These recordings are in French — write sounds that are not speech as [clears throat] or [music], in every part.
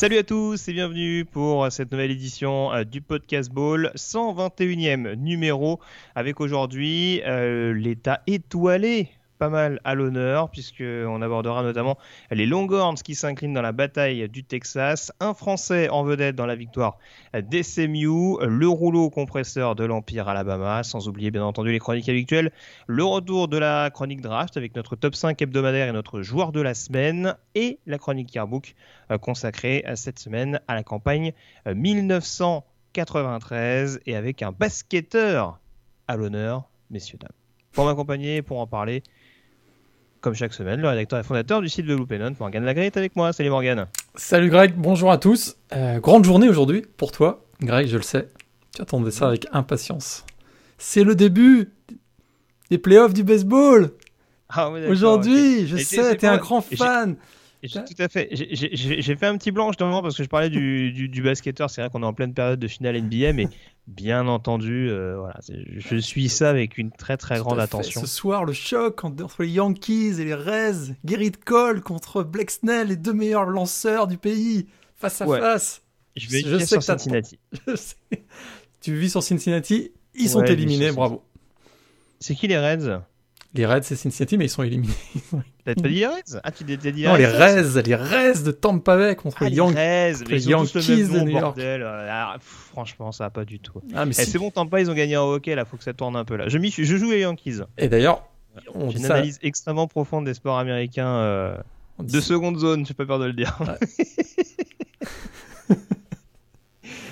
Salut à tous et bienvenue pour cette nouvelle édition euh, du Podcast Ball, 121e numéro, avec aujourd'hui euh, l'état étoilé pas mal à l'honneur, puisqu'on abordera notamment les Longhorns qui s'inclinent dans la bataille du Texas, un Français en vedette dans la victoire des SMU, le rouleau compresseur de l'Empire Alabama, sans oublier bien entendu les chroniques habituelles, le retour de la chronique draft avec notre top 5 hebdomadaire et notre joueur de la semaine, et la chronique Yearbook euh, consacrée euh, cette semaine à la campagne 1993 euh, et avec un basketteur à l'honneur, messieurs, dames. Pour m'accompagner, pour en parler, comme chaque semaine, le rédacteur et fondateur du site de Loopénon, Morgane Lagré, est avec moi. Salut Morgane. Salut Greg, bonjour à tous. Euh, grande journée aujourd'hui pour toi, Greg, je le sais. Tu attendais ça avec impatience. C'est le début des playoffs du baseball. Ah oui, aujourd'hui, je sais, t'es un grand fan. Tout à fait. J'ai fait un petit blanc justement parce que je parlais du, du, du basketteur. C'est vrai qu'on est en pleine période de finale NBA, mais [laughs] bien entendu, euh, voilà, je suis ça avec une très très grande attention. Ce soir, le choc entre les Yankees et les Reds. Gerrit Cole contre Blake Snell, les deux meilleurs lanceurs du pays, face à face. Je vais je sais sur Cincinnati. [laughs] tu vis sur Cincinnati, ils sont éliminés, bravo. C'est qui les Reds? Les Reds, c'est Cincinnati, mais ils sont éliminés. [laughs] T'as dit les Reds? Ah, tu t'es dit Non, les Reds, les Reds de Tampa Bay contre ah, les, Yankees, les Yankees de New York. Ah, franchement, ça va pas du tout. Ah, mais eh, C'est bon, Tampa, ils ont gagné en hockey, là, faut que ça tourne un peu. là. Je, je joue les Yankees. Et d'ailleurs, on une analyse extrêmement profonde des sports américains euh, de seconde zone, j'ai pas peur de le dire. [laughs]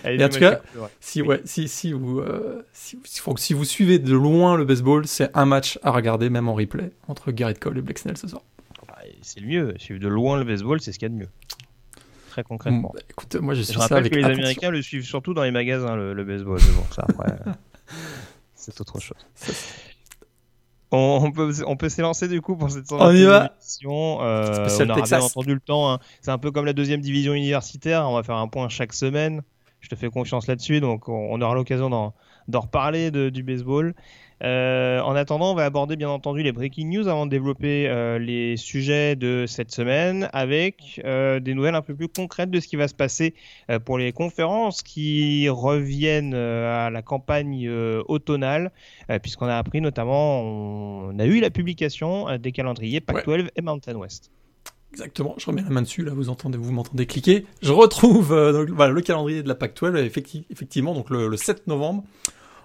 Et en tout cas, si, ouais, si, si, vous, euh, si, si, vous suivez de loin le baseball, c'est un match à regarder, même en replay, entre Garrett Cole et Blake Snell ce soir. Bah, c'est le mieux. Suivre de loin le baseball, c'est ce qu'il y a de mieux. Très concrètement. Bah, écoute, moi je suis je rappelle que les Américains le suivent surtout dans les magasins, le, baseball. bon, ça après, [laughs] c'est autre chose. On, peut, on peut s'élancer du coup pour cette on y va. émission. Euh, on aura bien entendu le temps. Hein. C'est un peu comme la deuxième division universitaire. On va faire un point chaque semaine je te fais confiance là-dessus, donc on, aura l'occasion d'en reparler du baseball. Euh, en attendant, on va aborder bien entendu les breaking news avant de développer euh, les sujets de cette semaine avec euh, des nouvelles un peu plus concrètes de ce qui va se passer pour les conférences qui reviennent à la campagne automnale, puisqu'on a appris notamment, on, a eu la publication des calendriers Pac-12 et Mountain West. Exactement, je remets la main dessus, là vous entendez, vous m'entendez cliquer. Je retrouve euh, le calendrier de la PAC 12, effectivement, donc le, 7 novembre,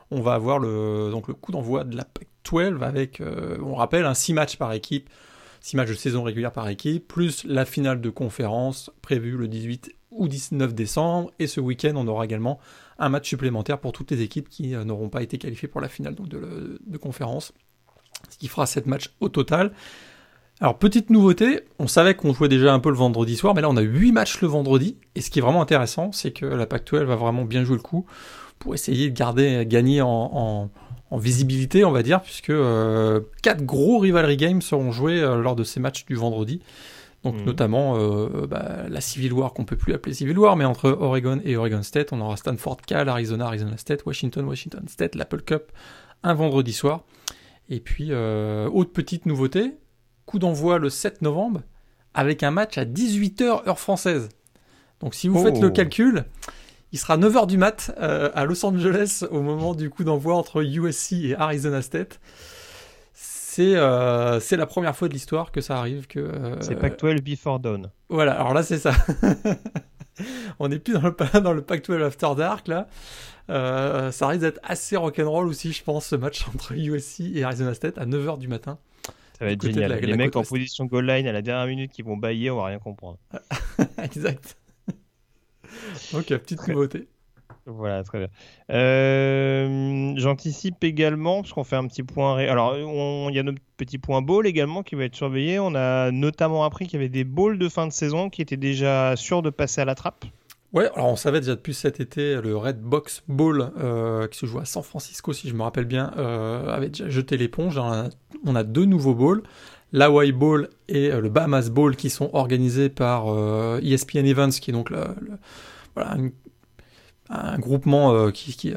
on va avoir le, donc le coup d'envoi de la PAC 12 avec, euh, on rappelle, un 6 matchs par équipe, 6 matchs de saison régulière par équipe, plus la finale de conférence prévue le 18 ou 19 décembre, et ce week-end on aura également un match supplémentaire pour toutes les équipes qui euh, n'auront pas été qualifiées pour la finale de, de conférence, ce qui fera 7 matchs au total. Alors, petite nouveauté, on savait qu'on jouait déjà un peu le vendredi soir, mais là on a 8 matchs le vendredi, et ce qui est vraiment intéressant, c'est que la Pac-12 va vraiment bien jouer le coup pour essayer de garder, gagner en, visibilité, on va dire, puisque euh, 4 gros rivalry games seront joués euh, lors de ces matchs du vendredi. Donc mhm. notamment euh, bah, la Civil War qu'on peut plus appeler Civil War, mais entre Oregon et Oregon State, on aura Stanford, Cal, Arizona, Arizona State, Washington, Washington State, l'Apple Cup, un vendredi soir. Et puis, euh, autre petite nouveauté, coup d'envoi le 7 novembre, avec un match à 18h heure française. Donc si vous faites le oh. calcul, il sera 9h du mat euh, à Los Angeles au moment du coup d'envoi entre USC et Arizona State. C'est euh, la première fois de l'histoire que ça arrive. que euh, C'est Pac-12 before dawn. Voilà, alors là c'est ça. [laughs] On n'est plus dans le, dans le Pac-12 after dark là. ça risque d'être assez rock'n'roll aussi, je pense, ce match entre USC et Arizona State à 9h du matin. Ça va être génial. les mecs en position goal line à la dernière minute qui vont bailler, on va rien comprendre. [laughs] exact. [laughs] Donc, petite nouveauté. Voilà, très bien. Euh, j'anticipe également, parce qu'on fait un petit point. Alors, il y a notre petit point ball également qui va être surveillé. On a notamment appris qu'il y avait des balls de fin de saison qui étaient déjà sûrs de passer à la trappe. Ouais, alors on savait déjà depuis cet été le Red Box Bowl euh, qui se joue à San Francisco, si je me rappelle bien, euh, avait déjà jeté l'éponge. on a deux nouveaux bowls, l'Hawaii Bowl et le Bahamas Bowl qui sont organisés par ESPN Events, qui est donc un groupement qui,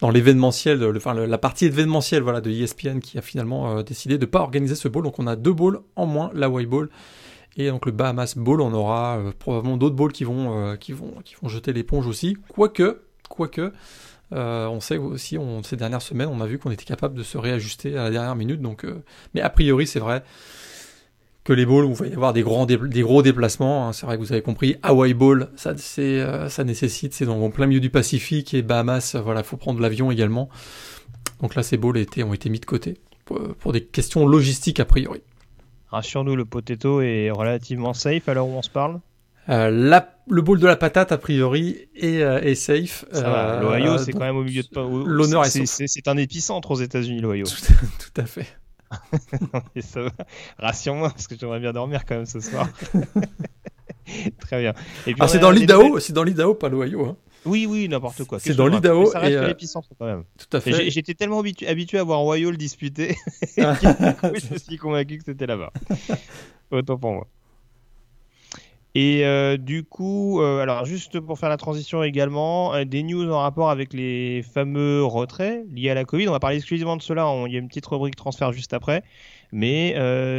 dans l'événementiel, enfin la partie événementielle voilà, de ESPN qui a finalement euh, décidé de ne pas organiser ce bowl. Donc on a deux bowls en moins, White Bowl et donc le Bahamas Bowl. On aura euh, probablement d'autres bowls qui vont, euh, qui vont, qui vont jeter l'éponge aussi. Quoique, quoique, on sait aussi, on, ces dernières semaines, on a vu qu'on était capable de se réajuster à la dernière minute. Donc, mais a priori, c'est vrai que les bowls où il va y avoir des, grands gros déplacements. Hein, c'est vrai que vous avez compris. Hawaii Bowl, ça, euh, ça nécessite, c'est dans plein milieu du Pacifique et Bahamas, euh, voilà, faut prendre l'avion également. Donc là, ces bowls ont été mis de côté pour, des questions logistiques a priori. Rassure-nous, le potato est relativement safe à l'heure où on se parle. Euh, la, le bowl de la patate, a priori, est, est safe. L'Ohio, c'est quand même au milieu de. L'honneur est, c'est, un épicentre aux États-unis, l'Ohio. tout, à fait. [laughs] Rassure-moi, parce que j'aimerais bien dormir quand même ce soir. [laughs] Très bien. ah, c'est dans l'Idaho, c'est dans l'Idaho, pas l'Ohio. Hein. Oui, oui, n'importe quoi. C'est dans l'Idaho. Ça reste euh, l'épicentre quand même. Tout à fait. J'étais tellement habitué, habitué, à voir le disputer [laughs] je me suis convaincu que c'était là-bas. [laughs] Autant pour moi. Et euh, du coup, euh, alors juste pour faire la transition également, euh, des news en rapport avec les fameux retraits liés à la Covid. On va parler exclusivement de cela. Il y a une petite rubrique transfert juste après, mais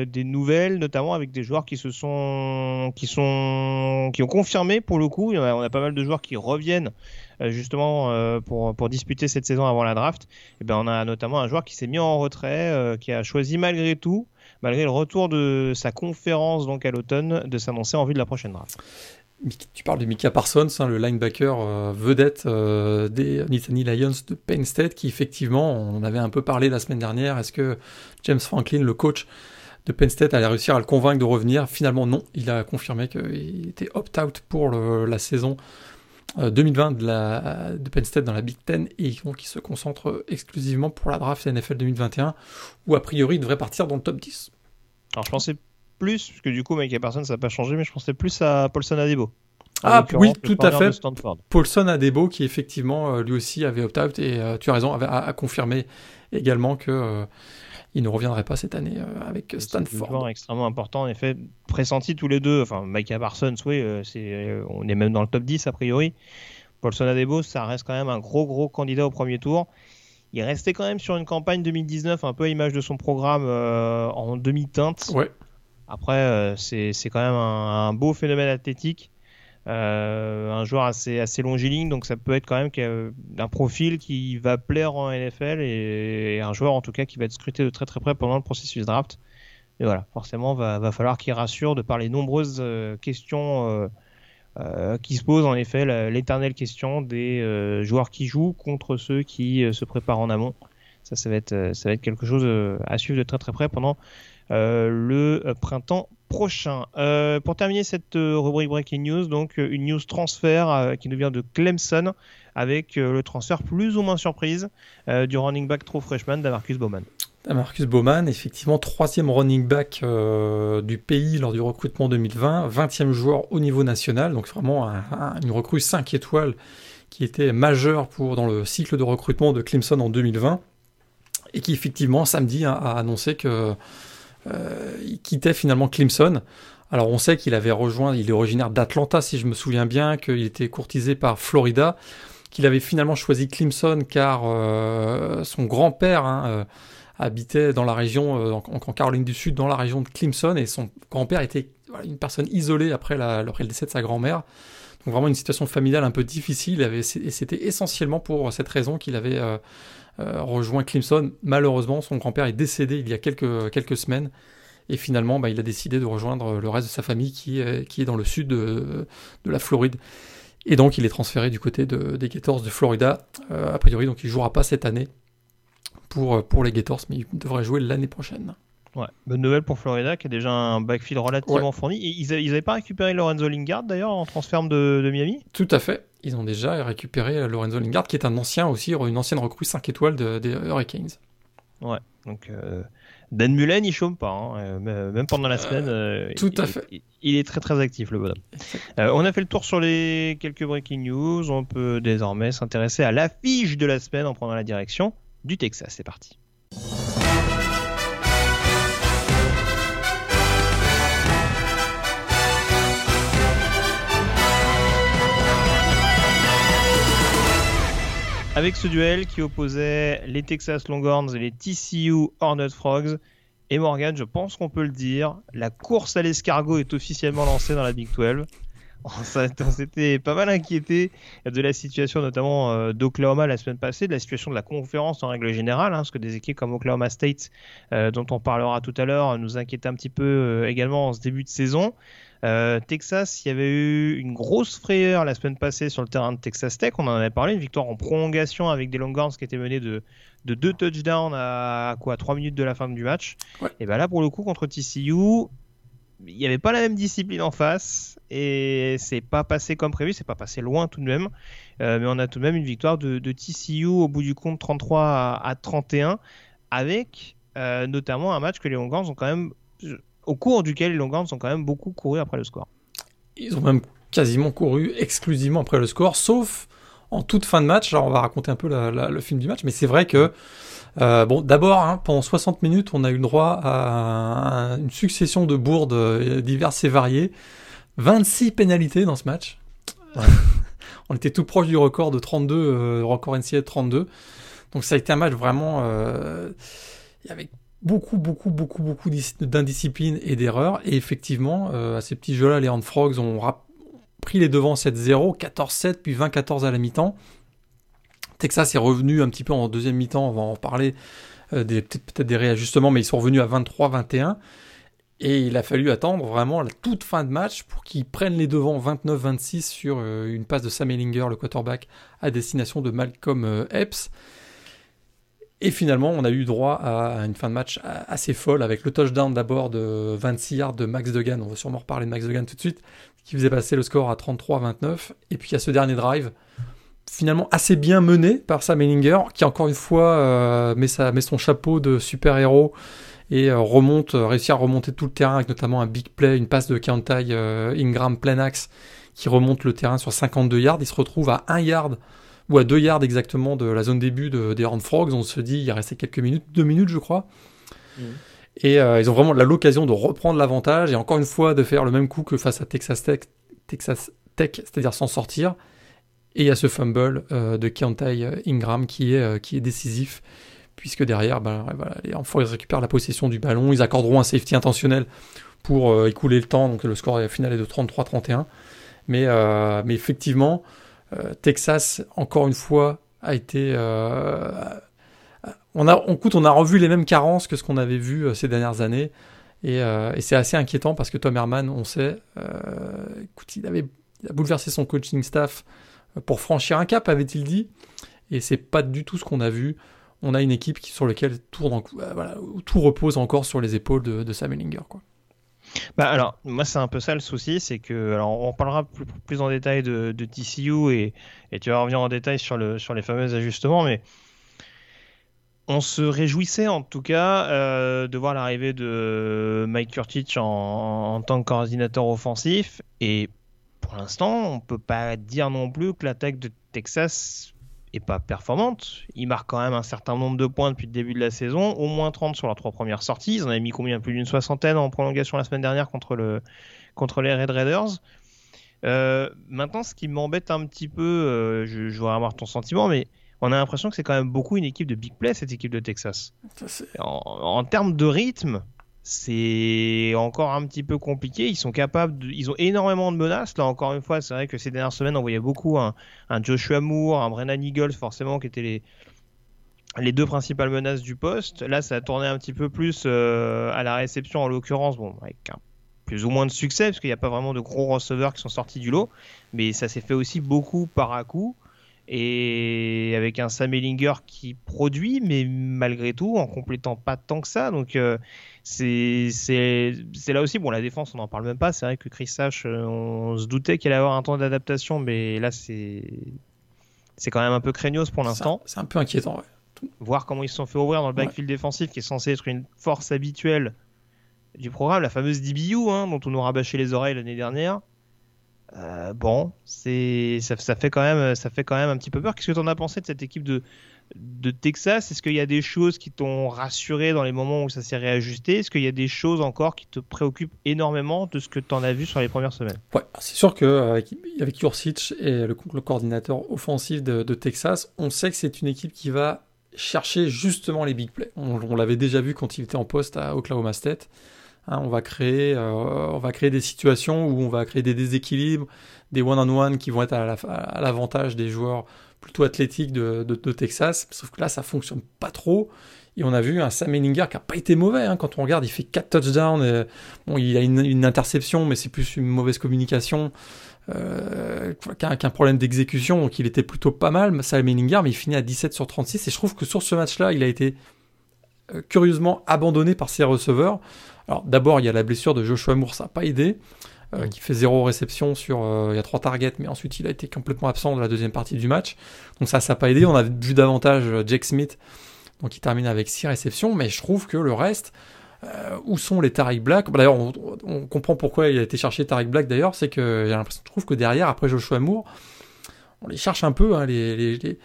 des nouvelles, notamment avec des joueurs qui se sont, qui sont, qui ont confirmé pour le coup. On a, pas mal de joueurs qui reviennent justement pour, pour disputer cette saison avant la draft. Et ben on a notamment un joueur qui s'est mis en retrait, qui a choisi malgré tout malgré le retour de sa conférence donc à l'automne, de s'annoncer en vue de la prochaine draft. Tu parles de Mika Parsons, hein, le linebacker euh, vedette euh, des Nittany Lions de Penn State, qui effectivement, on avait un peu parlé la semaine dernière, est-ce que James Franklin, le coach de Penn State, allait réussir à le convaincre de revenir? Finalement, non. Il a confirmé qu'il était opt-out pour la saison 2020 euh, de, la, de Penn State dans la Big Ten et donc il se concentre exclusivement pour la draft NFL 2021 où a priori il devrait partir dans le top 10. Alors je pensais plus, parce que du coup Mike Personne ça n'a pas changé, mais je pensais plus à Paulson Adebo. Ah oui, tout à fait. Paulson Adebo qui effectivement euh, lui aussi avait opt-out et euh, tu as raison, avait, a, confirmé également que il ne reviendrait pas cette année euh, avec Stanford. C'est extrêmement important, en effet, pressenti tous les deux. Enfin, Micah Parsons, oui, euh, euh, on est même dans le top 10 a priori. Paulson Adebo, ça reste quand même un gros gros candidat au premier tour. Il restait quand même sur une campagne 2019 un peu à l'image de son programme en demi-teinte. Ouais. Après, c'est, quand même un, beau phénomène athlétique. Euh, un joueur assez, assez longiligne, donc ça peut être quand même un profil qui va plaire en NFL et, un joueur en tout cas qui va être scruté de très très près pendant le processus draft. Et voilà, forcément, va, va falloir qu'il rassure de par les nombreuses euh, questions euh, qui se posent en effet, l'éternelle question des joueurs qui jouent contre ceux qui se préparent en amont. Ça, ça va être, ça va être quelque chose à suivre de très très près pendant le printemps prochain. Euh, pour terminer cette euh, rubrique Breaking News, donc euh, une news transfert qui nous vient de Clemson avec le transfert plus ou moins surprise du running back trop freshman d'Amarcus Bowman. Marcus Bowman, effectivement, troisième running back du pays lors du recrutement 2020, 20e joueur au niveau national, donc vraiment une recrue 5 étoiles qui était majeure pour, dans le cycle de recrutement de Clemson en 2020, et qui effectivement samedi a annoncé que euh, il quittait finalement Clemson. Alors on sait qu'il avait rejoint, il est originaire d'Atlanta si je me souviens bien, qu'il était courtisé par Florida, qu'il avait finalement choisi Clemson car euh, son grand-père hein, euh, habitait dans la région, en, Caroline du Sud, dans la région de Clemson, et son grand-père était une personne isolée après, après le décès de sa grand-mère. Donc vraiment une situation familiale un peu difficile, et c'était essentiellement pour cette raison qu'il avait euh, rejoint Clemson. Malheureusement, son grand-père est décédé il y a quelques, quelques semaines. Et finalement, bah, il a décidé de rejoindre le reste de sa famille qui, est, qui est dans le sud de, la Floride. Et donc, il est transféré du côté de, des Gators de Florida. Euh, a priori, donc il ne jouera pas cette année pour, pour les Gators, mais il devrait jouer l'année prochaine. Ouais. Bonne nouvelle pour Florida qui a déjà un backfield relativement fourni. Ils n'avaient pas récupéré Lorenzo Lingard d'ailleurs en transfert de, de, Miami? Tout à fait. Ils ont déjà récupéré Lorenzo Lingard qui est un ancien aussi, une ancienne recrue 5 étoiles des Hurricanes. Ouais, donc euh, Dan Mullen il chôme pas, hein. euh, même pendant la semaine. Euh, tout à fait. Il, est très très actif le bonhomme. on a fait le tour sur les quelques breaking news. On peut désormais s'intéresser à l'affiche de la semaine en prenant la direction du Texas. C'est parti. Avec ce duel qui opposait les Texas Longhorns et les TCU Hornet Frogs. Et Morgan, je pense qu'on peut le dire, la course à l'escargot est officiellement lancée dans la Big 12. [laughs] On s'était pas mal inquiété de la situation notamment euh, d'Oklahoma la semaine passée, de la situation de la conférence en règle générale, hein, parce que des équipes comme Oklahoma State, euh, dont on parlera tout à l'heure, nous inquiétaient un petit peu euh, également en ce début de saison. Texas, il y avait eu une grosse frayeur la semaine passée sur le terrain de Texas Tech, on en avait parlé, une victoire en prolongation avec des Longhorns qui étaient menés de, de deux touchdowns à, quoi 3 minutes de la fin du match. Et ben là pour le coup contre TCU, il n'y avait pas la même discipline en face et c'est pas passé comme prévu, c'est pas passé loin tout de même, euh, mais on a tout de même une victoire de, TCU au bout du compte 33 à, 31 avec euh, notamment un match que les Longhorns ont quand même au cours duquel les Longhorns ont quand même beaucoup couru après le score. Ils ont même quasiment couru exclusivement après le score, sauf en toute fin de match. Alors on va raconter un peu le film du match, mais c'est vrai que euh, bon, d'abord, hein, pendant 60 minutes, on a eu le droit à une succession de bourdes euh, diverses et variées. 26 pénalités dans ce match. [laughs] on était tout proche du record de 32, euh, record NCAA 32. Donc ça a été un match vraiment... Euh, avait beaucoup, beaucoup, beaucoup, beaucoup d'indiscipline et d'erreurs. Et effectivement, euh, à ces petits jeux-là, les Hand Frogs ont pris les devants 7-0, 14-7, puis 20-14 à la mi-temps. Texas est revenu un petit peu en deuxième mi-temps, on va en parler, euh, peut-être des réajustements, mais ils sont revenus à 23-21. Et il a fallu attendre vraiment la toute fin de match pour qu'ils prennent les devants 29-26 sur euh, une passe de Sam Ellinger, le quarterback, à destination de Malcolm euh, Epps. Et finalement, on a eu droit à une fin de match assez folle avec le touchdown d'abord de 26 yards de Max Degan. On va sûrement reparler de Max Degan tout de suite, qui faisait passer le score à 33-29. Et puis il y a ce dernier drive finalement assez bien mené par Sam Ellinger, qui encore une fois euh, met, son chapeau de super-héros et euh, remonte, euh, réussit à remonter tout le terrain avec notamment un big play, une passe de Kantai Ingram plein axe qui remonte le terrain sur 52 yards. Il se retrouve à 1 yard ou à 2 yards exactement de la zone début de, des Horned Frogs. On se dit, il restait quelques minutes, 2 minutes je crois. Mmh. Et ils ont vraiment l'occasion de reprendre l'avantage et encore une fois de faire le même coup que face à Texas Tech, Texas Tech c'est-à-dire s'en sortir. Et il y a ce fumble euh, de Keontae Ingram qui est, euh, qui est décisif, puisque derrière, ben, voilà, les ils récupèrent la possession du ballon, ils accorderont un safety intentionnel pour euh, écouler le temps, donc le score final est de 33-31. Mais, mais effectivement, Texas, encore une fois, a été... on, a, on, coûte, on a revu les mêmes carences que ce qu'on avait vu ces dernières années. Et, c'est assez inquiétant parce que Tom Herman, on sait, écoute, il avait a bouleversé son coaching staff pour franchir un cap, avait-il dit. Et c'est pas du tout ce qu'on a vu. On a une équipe qui, sur laquelle tout, voilà, tout repose encore sur les épaules de, de Sam Ellinger. Quoi. Bah alors, moi c'est un peu ça le souci, c'est que, alors on parlera plus, en détail de, TCU et, et, tu vas revenir en détail sur, le, sur les fameux ajustements, mais on se réjouissait en tout cas euh, de voir l'arrivée de Mike Kurtich en, en, tant que coordinateur offensif. Et pour l'instant, on peut pas dire non plus que l'attaque de Texas est pas performante. Ils marquent quand même un certain nombre de points depuis le début de la saison, au moins 30 sur leurs trois premières sorties. Ils en avaient mis combien? Plus d'une soixantaine en prolongation la semaine dernière contre, le, contre les Red Raiders. Euh, maintenant, ce qui m'embête un petit peu, euh, je, je voudrais avoir ton sentiment, mais on a l'impression que c'est quand même beaucoup une équipe de big play, cette équipe de Texas. En, en, termes de rythme, c'est encore un petit peu compliqué. Ils sont capables, ils ont énormément de menaces. Là, encore une fois, c'est vrai que ces dernières semaines, on voyait beaucoup un, Joshua Moore, un Brennan Eagles, forcément, qui étaient les, deux principales menaces du poste. Là, ça a tourné un petit peu plus euh, à la réception, en l'occurrence, bon, avec plus ou moins de succès, parce qu'il n'y a pas vraiment de gros receveurs qui sont sortis du lot. Mais ça s'est fait aussi beaucoup par à coup et avec un Sam Ellinger qui produit, mais malgré tout en complétant pas tant que ça. Donc euh, c'est là aussi, bon, la défense, on n'en parle même pas. C'est vrai que Chris Sash, euh, on se doutait qu'il allait avoir un temps d'adaptation, mais là, c'est quand même un peu craignos pour l'instant. C'est un peu inquiétant, ouais. Voir comment ils se sont fait ouvrir dans le backfield défensif, qui est censé être une force habituelle du programme, la fameuse DBU, hein, dont on nous rabâché les oreilles l'année dernière. Euh, bon, c'est ça, fait quand même ça fait quand même un petit peu peur. Qu'est-ce que tu en as pensé de cette équipe de, de Texas? Est-ce qu'il y a des choses qui t'ont rassuré dans les moments où ça s'est réajusté? Est-ce qu'il y a des choses encore qui te préoccupent énormément de ce que tu en as vu sur les premières semaines? Ouais, c'est sûr qu'avec avec et le, coordinateur offensif de, Texas, on sait que c'est une équipe qui va chercher justement les big plays. On, l'avait déjà vu quand il était en poste à Oklahoma State. Hein, on, va créer, euh, on va créer des situations où on va créer des déséquilibres, des one-on-one qui vont être à l'avantage des joueurs plutôt athlétique de, Texas. Sauf que là, ça fonctionne pas trop. Et on a vu un Sam Ellinger qui a pas été mauvais. Hein. Quand on regarde, il fait 4 touchdowns. il a une, interception, mais c'est plus une mauvaise communication euh, qu'un problème d'exécution. Donc il était plutôt pas mal, Sam Ellinger, mais il finit à 17 sur 36. Et je trouve que sur ce match-là, il a été euh, curieusement abandonné par ses receveurs. Alors d'abord, il y a la blessure de Joshua Moore, ça n'a pas aidé. Euh, qui fait zéro réception sur. Euh, il y a trois targets, mais ensuite il a été complètement absent de la deuxième partie du match. Donc ça, ça n'a pas aidé. On a vu davantage euh, Jake Smith, donc il termine avec six réceptions, mais je trouve que le reste. où sont les Tariq Black? D'ailleurs, on, comprend pourquoi il a été cherché Tariq Black d'ailleurs, c'est que j'ai l'impression, je trouve que derrière, après Joshua Moore, on les cherche un peu, hein, les, les, les,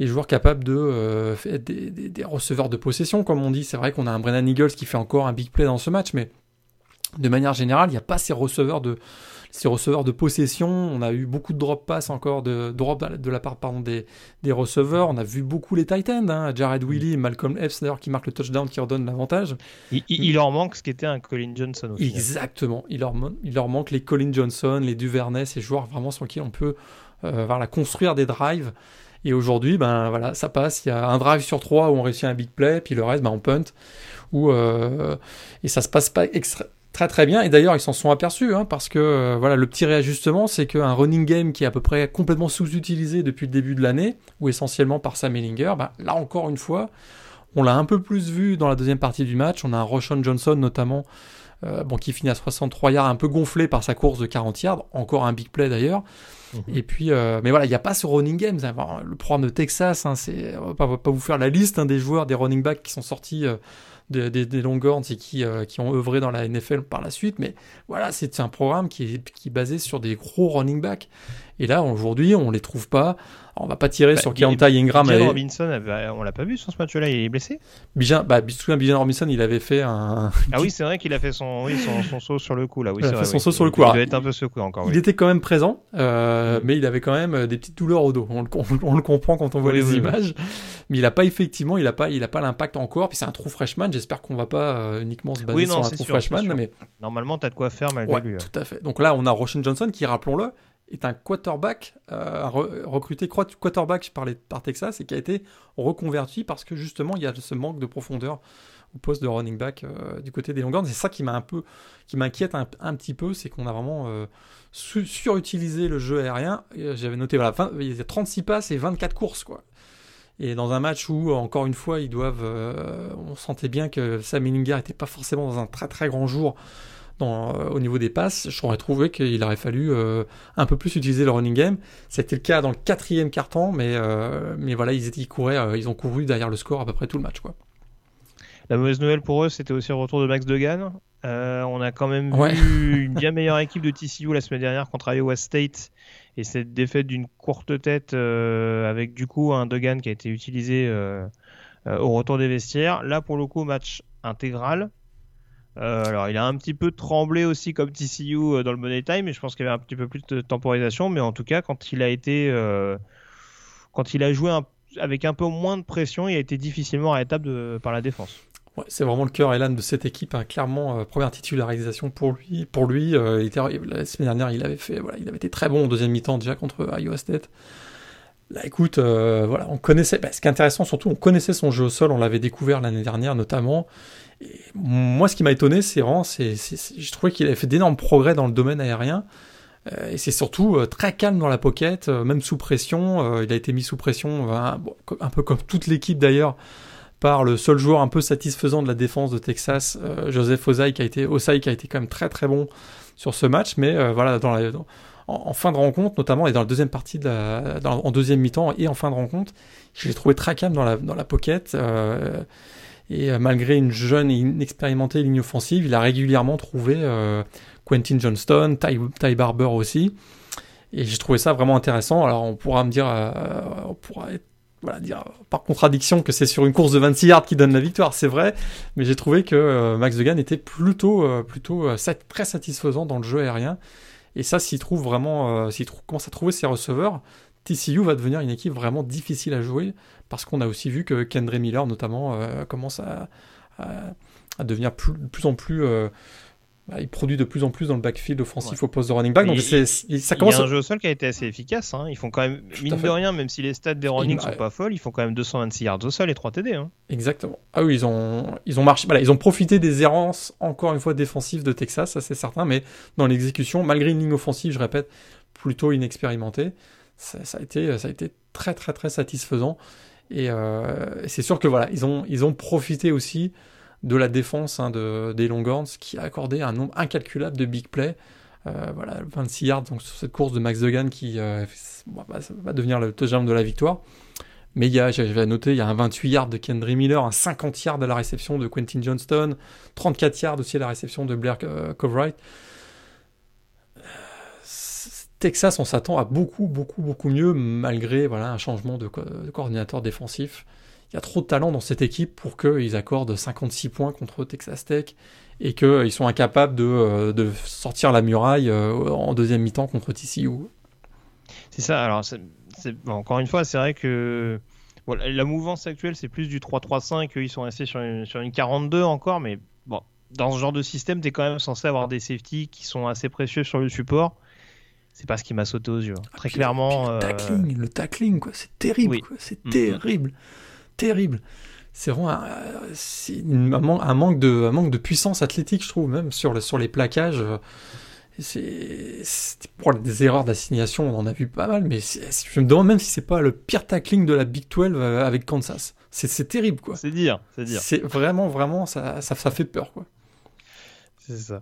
joueurs capables de faire des, des, des, receveurs de possession, comme on dit. C'est vrai qu'on a un Brennan Eagles qui fait encore un big play dans ce match, mais de manière générale, il n'y a pas ces receveurs de ces receveurs de possession. On a eu beaucoup de drop pass encore, de drop de la part pardon, des, des receveurs. On a vu beaucoup les Titans, hein, Jared mm. Willy, Malcolm Epps d'ailleurs qui marque le touchdown qui redonne l'avantage. Il, leur manque ce qui était un Colin Johnson aussi. Exactement. Il leur, il leur manque les Colin Johnson, les Duvernay, ces joueurs vraiment sur qui on peut euh, voilà, construire des drives. Et aujourd'hui, ben voilà, ça passe. Il y a un drive sur trois où on réussit un big play, puis le reste, ben, on punt. Ou, euh, et ça se passe pas très très bien. Et d'ailleurs, ils s'en sont aperçus, hein, parce que euh, voilà, le petit réajustement, c'est qu'un running game qui est à peu près complètement sous-utilisé depuis le début de l'année, ou essentiellement par Sam Ellinger, bah, là encore une fois, on l'a un peu plus vu dans la deuxième partie du match. On a un Roshan Johnson notamment, euh, bon, qui finit à 63 yards, un peu gonflé par sa course de 40 yards, encore un big play d'ailleurs. Et puis, euh, mais voilà, il n'y a pas ce running game. Le programme de Texas, hein, c'est, on va pas, vous faire la liste hein, des joueurs, des running backs qui sont sortis des, des, Longhorns et qui, euh, qui ont œuvré dans la NFL par la suite. Mais voilà, c'est un programme qui est, qui est basé sur des gros running backs. Et là, aujourd'hui, on les trouve pas. on va pas tirer bah, sur Keontae Ingram. Bijan Robinson, on l'a pas vu sur ce match-là, il est blessé? Bijan, bah, Bijan Robinson, il avait fait un. Ah oui, c'est vrai qu'il a fait son, oui, son, saut sur le coup là. Oui, il a fait son saut sur le coup. Il, être un peu secoué encore. Il était quand même présent, euh, mm. mais il avait quand même euh, des petites douleurs au dos. On le, on, le comprend quand on voit les images. Mais il a pas effectivement, il a pas, il a pas l'impact encore. Puis c'est un trou freshman. J'espère qu'on va pas euh, uniquement se baser sur un trou freshman. Mais normalement, t'as de quoi faire malgré lui. Tout à fait. Donc là, on a Roshan Johnson qui, rappelons-le, est un quarterback, euh, recruté quarterback par, les, par Texas et qui a été reconverti parce que justement il y a ce manque de profondeur au poste de running back euh, du côté des Longhorns. C'est ça qui m'a un peu, qui m'inquiète un, petit peu, c'est qu'on a vraiment euh, surutilisé le jeu aérien. J'avais noté voilà, il y a 36 passes et 24 courses quoi. Et dans un match où, encore une fois, ils doivent. on sentait bien que Sam Ellinger n'était pas forcément dans un très très grand jour euh, au niveau des passes, j'aurais trouvé qu'il aurait fallu euh, un peu plus utiliser le running game. C'était le cas dans le quatrième quart-temps, mais, euh, mais voilà, ils, étaient, ils couraient, ils ont couru derrière le score à peu près tout le match. Quoi. La mauvaise nouvelle pour eux, c'était aussi le retour de Max Degan. on a quand même vu une bien meilleure équipe de TCU la semaine dernière contre Iowa State et cette défaite d'une courte tête avec du coup un Degan qui a été utilisé au retour des vestiaires. Là, pour le coup, match intégral. Euh, alors, il a un petit peu tremblé aussi comme TCU euh, dans le Money Time, mais je pense qu'il y avait un petit peu plus de temporisation. Mais en tout cas, quand il a été, euh, quand il a joué avec un peu moins de pression, il a été difficilement arrêtable par la défense. C'est vraiment le cœur et l'âme de cette équipe. Hein. Clairement, première titularisation pour lui. Pour lui, la semaine dernière, il avait fait, voilà, il avait été très bon en deuxième mi-temps déjà contre Iowa State. Là, écoute, voilà, on connaissait. Bah, ce qui est intéressant, surtout, on connaissait son jeu au sol. On l'avait découvert l'année dernière, notamment moi, ce qui m'a étonné, c'est vraiment, c'est, je trouvais qu'il avait fait d'énormes progrès dans le domaine aérien. Euh, et c'est surtout euh, très calme dans la pocket, euh, même sous pression. il a été mis sous pression, un, peu comme toute l'équipe d'ailleurs, le seul joueur un peu satisfaisant de la défense de Texas, Joseph Osai, qui a été, Osai, qui a été quand même très très bon sur ce match. Mais voilà, dans la, en, fin de rencontre, notamment, et dans la deuxième partie, en deuxième mi-temps et en fin de rencontre, je l'ai trouvé très calme dans la, pocket. Et euh, malgré une jeune et inexpérimentée ligne offensive, il a régulièrement trouvé euh, Quentin Johnston, Ty, Barber aussi. Et j'ai trouvé ça vraiment intéressant. Alors on pourra me dire, euh, on pourra être voilà, dire par contradiction que c'est sur une course de 26 yards qui donne la victoire, c'est vrai, mais j'ai trouvé que Max Degan était plutôt, plutôt très satisfaisant dans le jeu aérien. Et ça, s'il trouve vraiment, s'il commence à trouver ses receveurs, TCU va devenir une équipe vraiment difficile à jouer parce qu'on a aussi vu que Kendra Miller notamment commence à, devenir plus, de plus en plus il produit de plus en plus dans le backfield offensif au poste de running back. Donc ça commence. Il y a un jeu au sol qui a été assez efficace. Hein. Ils font quand même, mine de rien, même si les stats des running sont pas folles, ils font quand même 226 yards au sol et 3 TD. Hein. Exactement. Ah oui, ils ont, ils ont marché. Voilà, ils ont profité des errances, encore une fois, défensives de Texas, ça c'est certain. Mais dans l'exécution, malgré une ligne offensive, je répète, plutôt inexpérimentée, ça, a été, ça a été très très très satisfaisant. Et, euh, et c'est sûr que voilà, ils ont, ils ont profité aussi de la défense hein, de, des Longhorns qui a accordé un nombre incalculable de big plays. Euh, voilà, 26 yards donc, sur cette course de Max Degan qui euh, va devenir le touchdown de la victoire. Mais j'avais noté, il y a un 28 yards de Kendry Miller, un 50 yards à la réception de Quentin Johnston, 34 yards aussi à la réception de Blair euh, Covright. Texas, on s'attend à beaucoup, beaucoup, beaucoup mieux, malgré voilà, un changement de coordinateur défensif il y a trop de talent dans cette équipe pour qu'ils accordent 56 points contre Texas Tech et qu'ils sont incapables de, euh, sortir la muraille euh, en deuxième mi-temps contre TCU. C'est ça, alors encore une fois, c'est vrai que la mouvance actuelle, c'est plus du 3-3-5, ils sont restés sur une, sur une 42 encore, mais bon, dans ce genre de système, tu es quand même censé avoir des safeties qui sont assez précieux sur le support. C'est pas ce qui m'a sauté aux yeux. Hein. Très clairement. le euh, tackling, le tackling, quoi, c'est terrible, c'est mm, mm. terrible terrible. C'est vraiment un, un, manque de, un manque de puissance athlétique, je trouve, même sur, le, sur les plaquages. C'est pour des erreurs d'assignation, on en a vu pas mal, mais je me demande même si c'est pas le pire tackling de la Big 12 euh, avec Kansas. C'est terrible, quoi. C'est dire, c'est dire. C'est vraiment, vraiment, ça, ça, ça fait peur, quoi. C'est ça.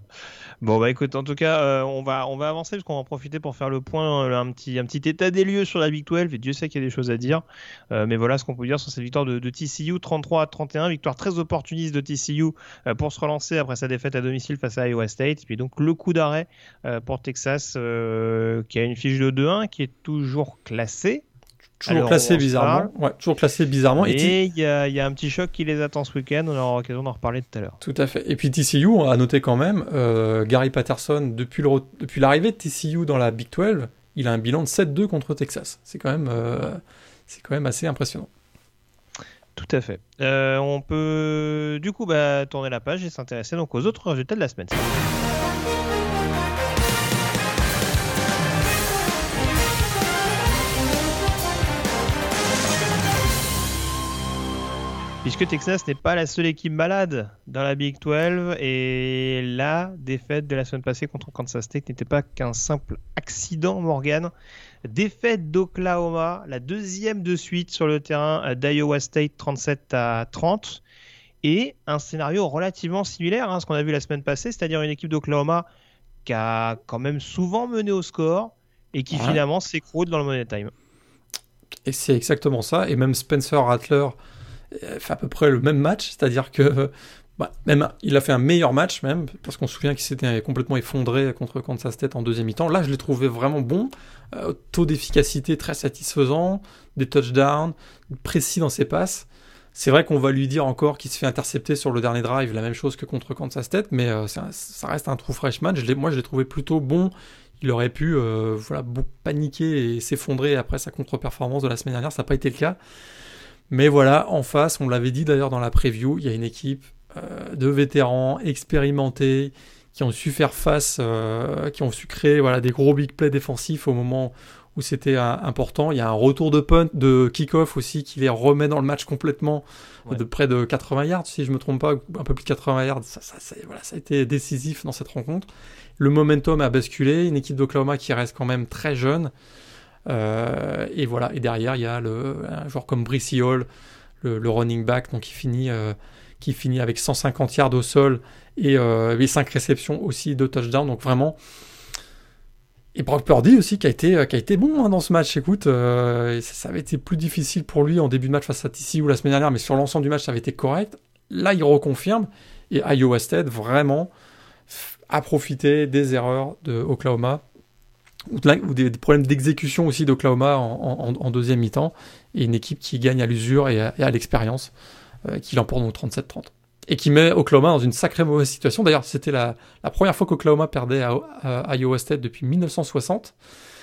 Bon bah écoute, en tout cas, euh, on va on va avancer parce qu'on va en profiter pour faire le point, euh, un petit un petit état des lieux sur la Big 12. Et Dieu sait qu'il y a des choses à dire, euh, mais voilà ce qu'on peut dire sur cette victoire de, TCU, 33 à 31, victoire très opportuniste de TCU pour se relancer après sa défaite à domicile face à Iowa State. Et puis donc le coup d'arrêt pour Texas qui a une fiche de 2-1 qui est toujours classée Toujours classé bizarrement. Ouais, toujours classé bizarrement. Et il y, a un petit choc qui les attend ce week-end. On aura l'occasion d'en reparler tout à l'heure. Tout à fait. Et puis TCU, on a noté quand même, euh, Gary Patterson, depuis l'arrivée de TCU dans la Big 12, il a un bilan de 7-2 contre Texas. C'est quand, même, euh, quand même assez impressionnant. Tout à fait. Euh, on peut du coup bah, tourner la page et s'intéresser donc aux autres résultats de la semaine. Puisque Texas n'est pas la seule équipe malade dans la Big 12 et la défaite de la semaine passée contre Kansas State n'était pas qu'un simple accident Morgan. Défaite d'Oklahoma, la deuxième de suite sur le terrain d'Iowa State 37 à 30 et un scénario relativement similaire à ce qu'on a vu la semaine passée, c'est-à-dire une équipe d'Oklahoma qui a quand même souvent mené au score et qui finalement s'écroule dans le money time. Et c'est exactement ça. Et même Spencer Rattler fait à peu près le même match, c'est-à-dire que bah, même il a fait un meilleur match même, parce qu'on se souvient qu'il s'était complètement effondré contre Kansas State en deuxième mi-temps. Là, je l'ai trouvé vraiment bon, euh, taux d'efficacité très satisfaisant, des touchdowns, précis dans ses passes. C'est vrai qu'on va lui dire encore qu'il se fait intercepter sur le dernier drive, la même chose que contre Kansas State, mais euh, ça reste un true fresh match. moi, je l'ai trouvé plutôt bon. Il aurait pu euh, voilà, paniquer et s'effondrer après sa contre-performance de la semaine dernière, ça n'a pas été le cas. Mais voilà, en face, on l'avait dit d'ailleurs dans la preview, il y a une équipe euh, de vétérans expérimentés qui ont su faire face, euh, qui ont su créer voilà, des gros big plays défensifs au moment où c'était euh, important. Il y a un retour de punt, de kick-off aussi qui les remet dans le match complètement de près de 80 yards, si je me trompe pas, un peu plus de 80 yards. Ça, ça, voilà, ça a été décisif dans cette rencontre. Le momentum a basculé. Une équipe d'Oklahoma qui reste quand même très jeune. Euh, et voilà, et derrière, il y a un joueur comme Brissy Hall, le, running back, donc qui finit, euh, qui finit avec 150 yards au sol et, euh, et 5 réceptions aussi de touchdown. Donc vraiment. Et Brock Purdy aussi qui a été, qui a été bon hein, dans ce match. Écoute, ça, avait été plus difficile pour lui en début de match face à TC ou la semaine dernière, mais sur l'ensemble du match, ça avait été correct. Là, il reconfirme. Et Iowa State, vraiment, a profité des erreurs de Oklahoma ou, des, problèmes d'exécution aussi d'Oklahoma en, deuxième mi-temps, et une équipe qui gagne à l'usure et à, l'expérience, qui l'emporte donc 37-30 et qui met Oklahoma dans une sacrée mauvaise situation. D'ailleurs, c'était la, première fois qu'Oklahoma perdait à, Iowa State depuis 1960.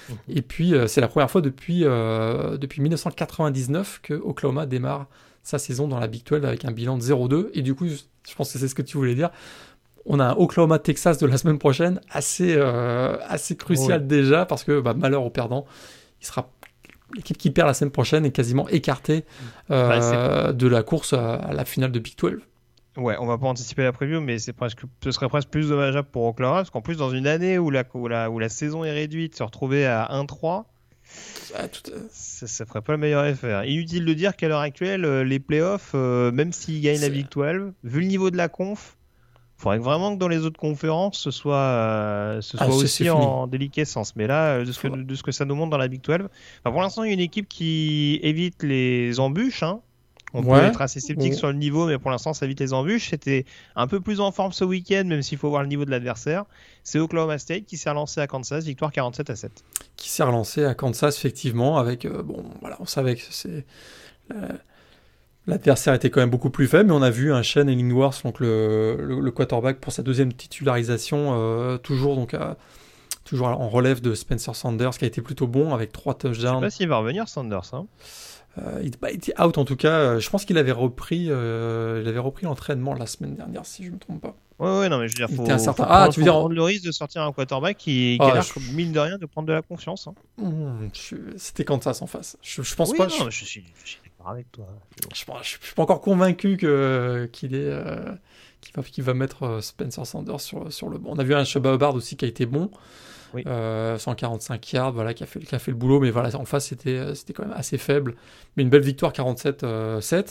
Mhm. Et puis, euh, c'est la première fois depuis, euh, depuis 1999 que Oklahoma démarre sa saison dans la Big 12 avec un bilan de 0-2. Et du coup, je pense que c'est ce que tu voulais dire. On a un Oklahoma-Texas de la semaine prochaine assez, euh, assez crucial déjà parce que bah, malheur au perdant, il sera l'équipe qui perd la semaine prochaine est quasiment écartée bah, de la course à, la finale de Big 12. Ouais, on va pas anticiper la preview, mais c'est presque, ce serait presque plus dommageable pour Oklahoma, parce qu'en plus, dans une année où la, où la, où la saison est réduite, se retrouver à 1-3, ah, ça, ça, ferait pas le meilleur effet. Hein. Inutile de dire qu'à l'heure actuelle, euh, les playoffs, euh, même s'ils gagnent la Big 12, vu le niveau de la conf, faudrait vraiment que dans les autres conférences, ce soit, euh, ce ah, aussi en déliquescence. Mais là, de ce, que, de ce que ça nous montre dans la Big 12, pour l'instant, il y a une équipe qui évite les embûches. Hein. On peut être assez sceptique sur le niveau, mais pour l'instant, ça évite les embûches. C'était un peu plus en forme ce week-end, même s'il faut voir le niveau de l'adversaire. C'est Oklahoma State qui s'est relancé à Kansas, victoire 47 à 7. Qui s'est relancé à Kansas, effectivement, avec. Euh, bon, voilà, on savait que c'est. L'adversaire était quand même beaucoup plus faible, mais on a vu un Shane Illingworth, donc le, le, quarterback pour sa deuxième titularisation, euh, toujours donc toujours en relève de Spencer Sanders, qui a été plutôt bon avec trois touchdowns. Je sais pas s'il va revenir Sanders. Hein. Euh, il, était out en tout cas. Euh, je pense qu'il avait repris, euh, il avait repris l'entraînement la semaine dernière, si je me trompe pas. Ouais, ouais, non, mais je veux dire, faut, certain... ah, tu veux dire... prendre le risque de sortir un quarterback qui, qui ah, a l'air, mine de rien, de prendre de la confiance. Hein. Mmh, C'était Kansas en face. Je, je pense pas. Non, je... suis, d'accord avec toi. Je, je, suis pas encore convaincu que qu'il est. Qui va, qui va mettre Spencer Sanders sur, sur le banc. On a vu un Shabba Hubbard aussi qui a été bon. 145 euh, yards, voilà, qui a, fait, qui a fait le boulot, mais voilà, en face, c'était, euh, c'était quand même assez faible. Mais une belle victoire 47-7. Euh,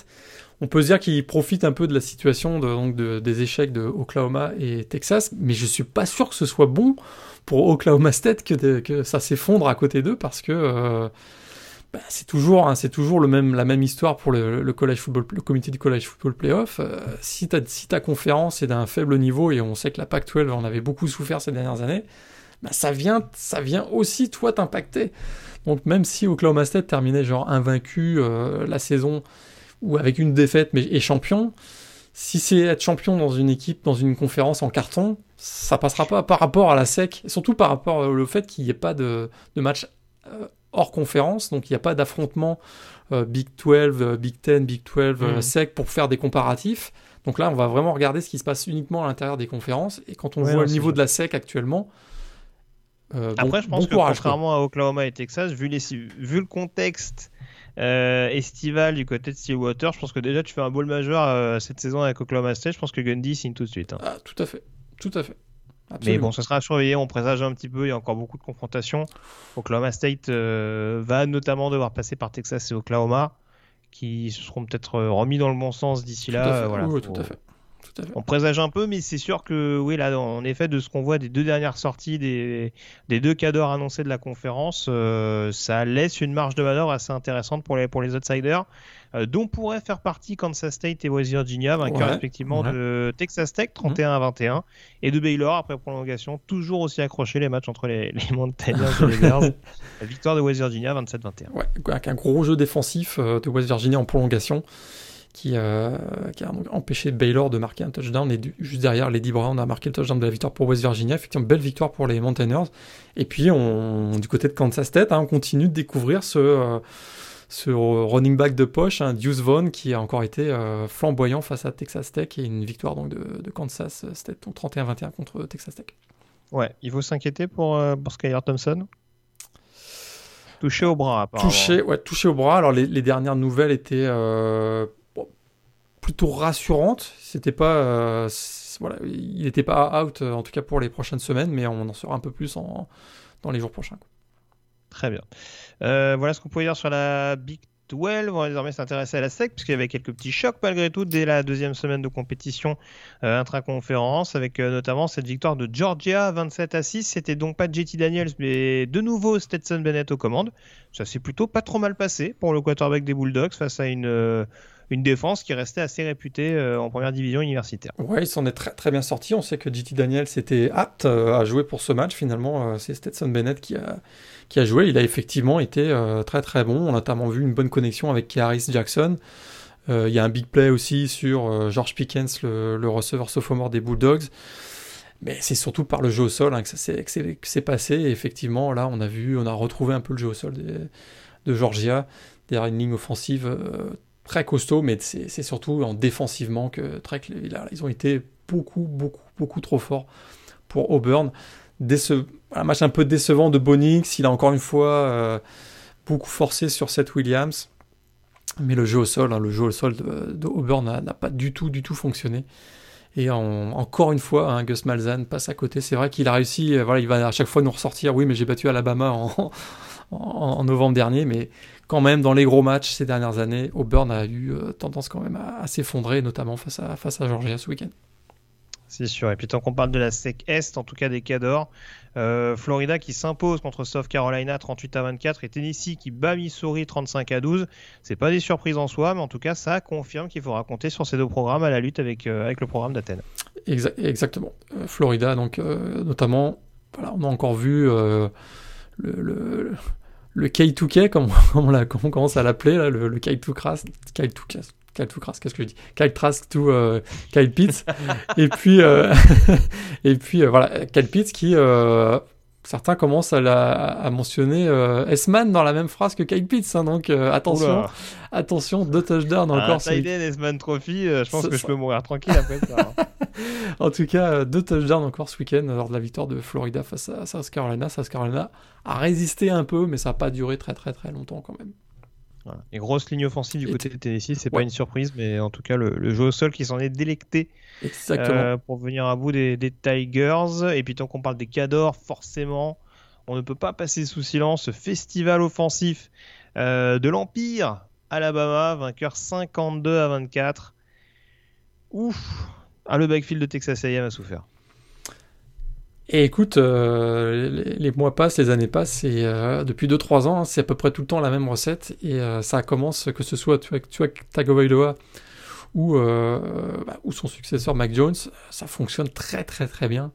On peut se dire qu'il profite un peu de la situation de, donc des échecs de Oklahoma et Texas, mais je suis pas sûr que ce soit bon pour Oklahoma State que, que ça s'effondre à côté d'eux parce que bah, c'est toujours, hein, c'est toujours la même histoire pour le, college football, le comité du college football playoff. si, si ta conférence est d'un faible niveau et on sait que la Pac-12 en avait beaucoup souffert ces dernières années, bah, ça, vient, ça vient aussi, toi, t'impacter. Donc même si Oklahoma State terminait genre invaincu euh, la saison ou avec une défaite mais est champion, si c'est être champion dans une équipe, dans une conférence en carton, ça passera pas par rapport à la SEC, surtout par rapport au fait qu'il n'y ait pas de, de match euh, hors conférence, donc il n'y a pas d'affrontement euh, Big 12, Big 10, Big 12, mm. SEC pour faire des comparatifs. Donc là, on va vraiment regarder ce qui se passe uniquement à l'intérieur des conférences. Et quand on voit le niveau de la SEC actuellement, euh, Après, je pense que contrairement à Oklahoma et Texas, vu, les, vu le contexte euh, estival du côté de Stillwater, je pense que déjà tu fais un bowl majeur euh, cette saison avec Oklahoma State. Je pense que Gundy signe tout de suite. Hein. Ah, tout à fait, tout à fait. Mais bon, ce sera à surveiller. On présage un petit peu. Il y a encore beaucoup de confrontations. Oklahoma State va notamment devoir passer par Texas et Oklahoma, qui se seront peut-être remis dans le bon sens d'ici là. Voilà, oui, tout à fait. On présage un peu, mais c'est sûr que, oui, là, en effet, de ce qu'on voit des deux dernières sorties des, des deux cadors annoncés de la conférence, euh, ça laisse une marge de manœuvre assez intéressante pour les, pour les outsiders, euh, dont pourraient faire partie Kansas State et West Virginia, vainqueurs respectivement de Texas Tech 31-21 mhm. et de Baylor après prolongation, toujours aussi accroché les matchs entre les, les Montagnards et les [laughs] Bears. La victoire de West Virginia 27-21. Ouais, avec un gros jeu défensif euh, de West Virginia en prolongation qui, euh, qui, a empêché Baylor de marquer un touchdown. Et juste derrière, Lady Brown a marqué le touchdown de la victoire pour West Virginia. Effectivement, belle victoire pour les Mountaineers. Et puis, on, du côté de Kansas State, hein, on continue de découvrir ce, euh, ce running back de poche, hein, Deuce Vaughn, qui a encore été euh, flamboyant face à Texas Tech. Et une victoire donc, de, de Kansas State, 31-21 contre Texas Tech. Ouais, il faut s'inquiéter pour, pour Skyler Thompson Touché au bras, apparemment. Touché, ouais, touché au bras. Alors, les, les dernières nouvelles étaient plutôt rassurante. C'était pas, euh, voilà, il n'était pas out euh, en tout cas pour les prochaines semaines, mais on en saura un peu plus en, dans les jours prochains. Très bien. Euh, voilà ce qu'on pouvait dire sur la Big 12. On va désormais s'intéresser à la SEC, puisqu'il y avait quelques petits chocs malgré tout dès la deuxième semaine de compétition euh, intraconférence, avec notamment cette victoire de Georgia 27 à 6. C'était donc pas JT Daniels, mais de nouveau Stetson Bennett aux commandes. Ça s'est plutôt pas trop mal passé pour le quarterback des Bulldogs face à une une défense qui restait assez réputée en première division universitaire. Ouais, il s'en est très, très bien sorti. On sait que JT Daniels était apte à jouer pour ce match. Finalement, c'est Stetson Bennett qui a, qui a joué. Il a effectivement été très très bon. On a notamment vu une bonne connexion avec Kearis Jackson. Il y a un big play aussi sur George Pickens, le, le receveur sophomore des Bulldogs. Mais c'est surtout par le jeu au sol hein, que ça s'est passé. Et effectivement, là, on a vu, on a retrouvé un peu le jeu au sol de, Georgia, derrière une ligne offensive euh, très costaud, mais c'est surtout en défensivement que très, ils ont été beaucoup, beaucoup, beaucoup trop forts pour Auburn. Un match un peu décevant de Bonix, il a encore une fois euh, beaucoup forcé sur Seth Williams. Mais le jeu au sol, hein, le jeu au sol de, Auburn n'a pas du tout, du tout fonctionné. Et encore une fois, hein, Gus Malzahn passe à côté. C'est vrai qu'il a réussi, euh, voilà, il va à chaque fois nous ressortir. Oui, mais j'ai battu Alabama en, [laughs] en, novembre dernier, mais quand même, dans les gros matchs ces dernières années, Auburn a eu euh, tendance quand même à, s'effondrer, notamment face à, face à Georgia ce week-end. C'est sûr. Et puis tant qu'on parle de la SEC Est, en tout cas des Cadors, euh, Florida qui s'impose contre South Carolina 38 à 24 et Tennessee qui bat Missouri 35 à 12. C'est pas des surprises en soi, mais en tout cas ça confirme qu'il faudra compter sur ces deux programmes à la lutte avec, euh, avec le programme d'Athènes. exactement. Euh, Florida, donc notamment, on a encore vu le, le, le K2K, [laughs] comme, on, commence à l'appeler, le, le K2K, K2K, Kyle qu'est-ce que je dis? Kyle Trask to euh, Kyle Pitts. [laughs] et puis, euh, [laughs] et puis euh, voilà, Kyle Pitts qui, certains commencent à, la, à mentionner S-Man dans la même phrase que Kyle Pitts. Hein, donc attention, attention, deux touchdowns encore. Ah, S-Man Trophy, je pense que je peux mourir tranquille après ça. Hein. [laughs] en tout cas, deux touchdowns encore ce week-end lors de la victoire de Florida face à South Carolina. South Carolina a résisté un peu, mais ça n'a pas duré très très très longtemps quand même. Et grosse ligne offensive du côté de Tennessee, c'est pas une surprise, mais en tout cas le, jeu au sol qui s'en est délecté euh, pour venir à bout des, Tigers. Et puis tant qu'on parle des Cadors, forcément, on ne peut pas passer sous silence ce festival offensif euh, de l'Empire. Alabama, vainqueur 52 à 24. Ouf, ah, le backfield de Texas A&M a souffert. Et écoute, euh, les, mois passent, les années passent, et euh, depuis 2-3 ans, hein, c'est à peu près tout le temps la même recette, et euh, ça commence, que ce soit tu vois, Tagovailoa ou, bah, ou son successeur Mac Jones, ça fonctionne très très très bien.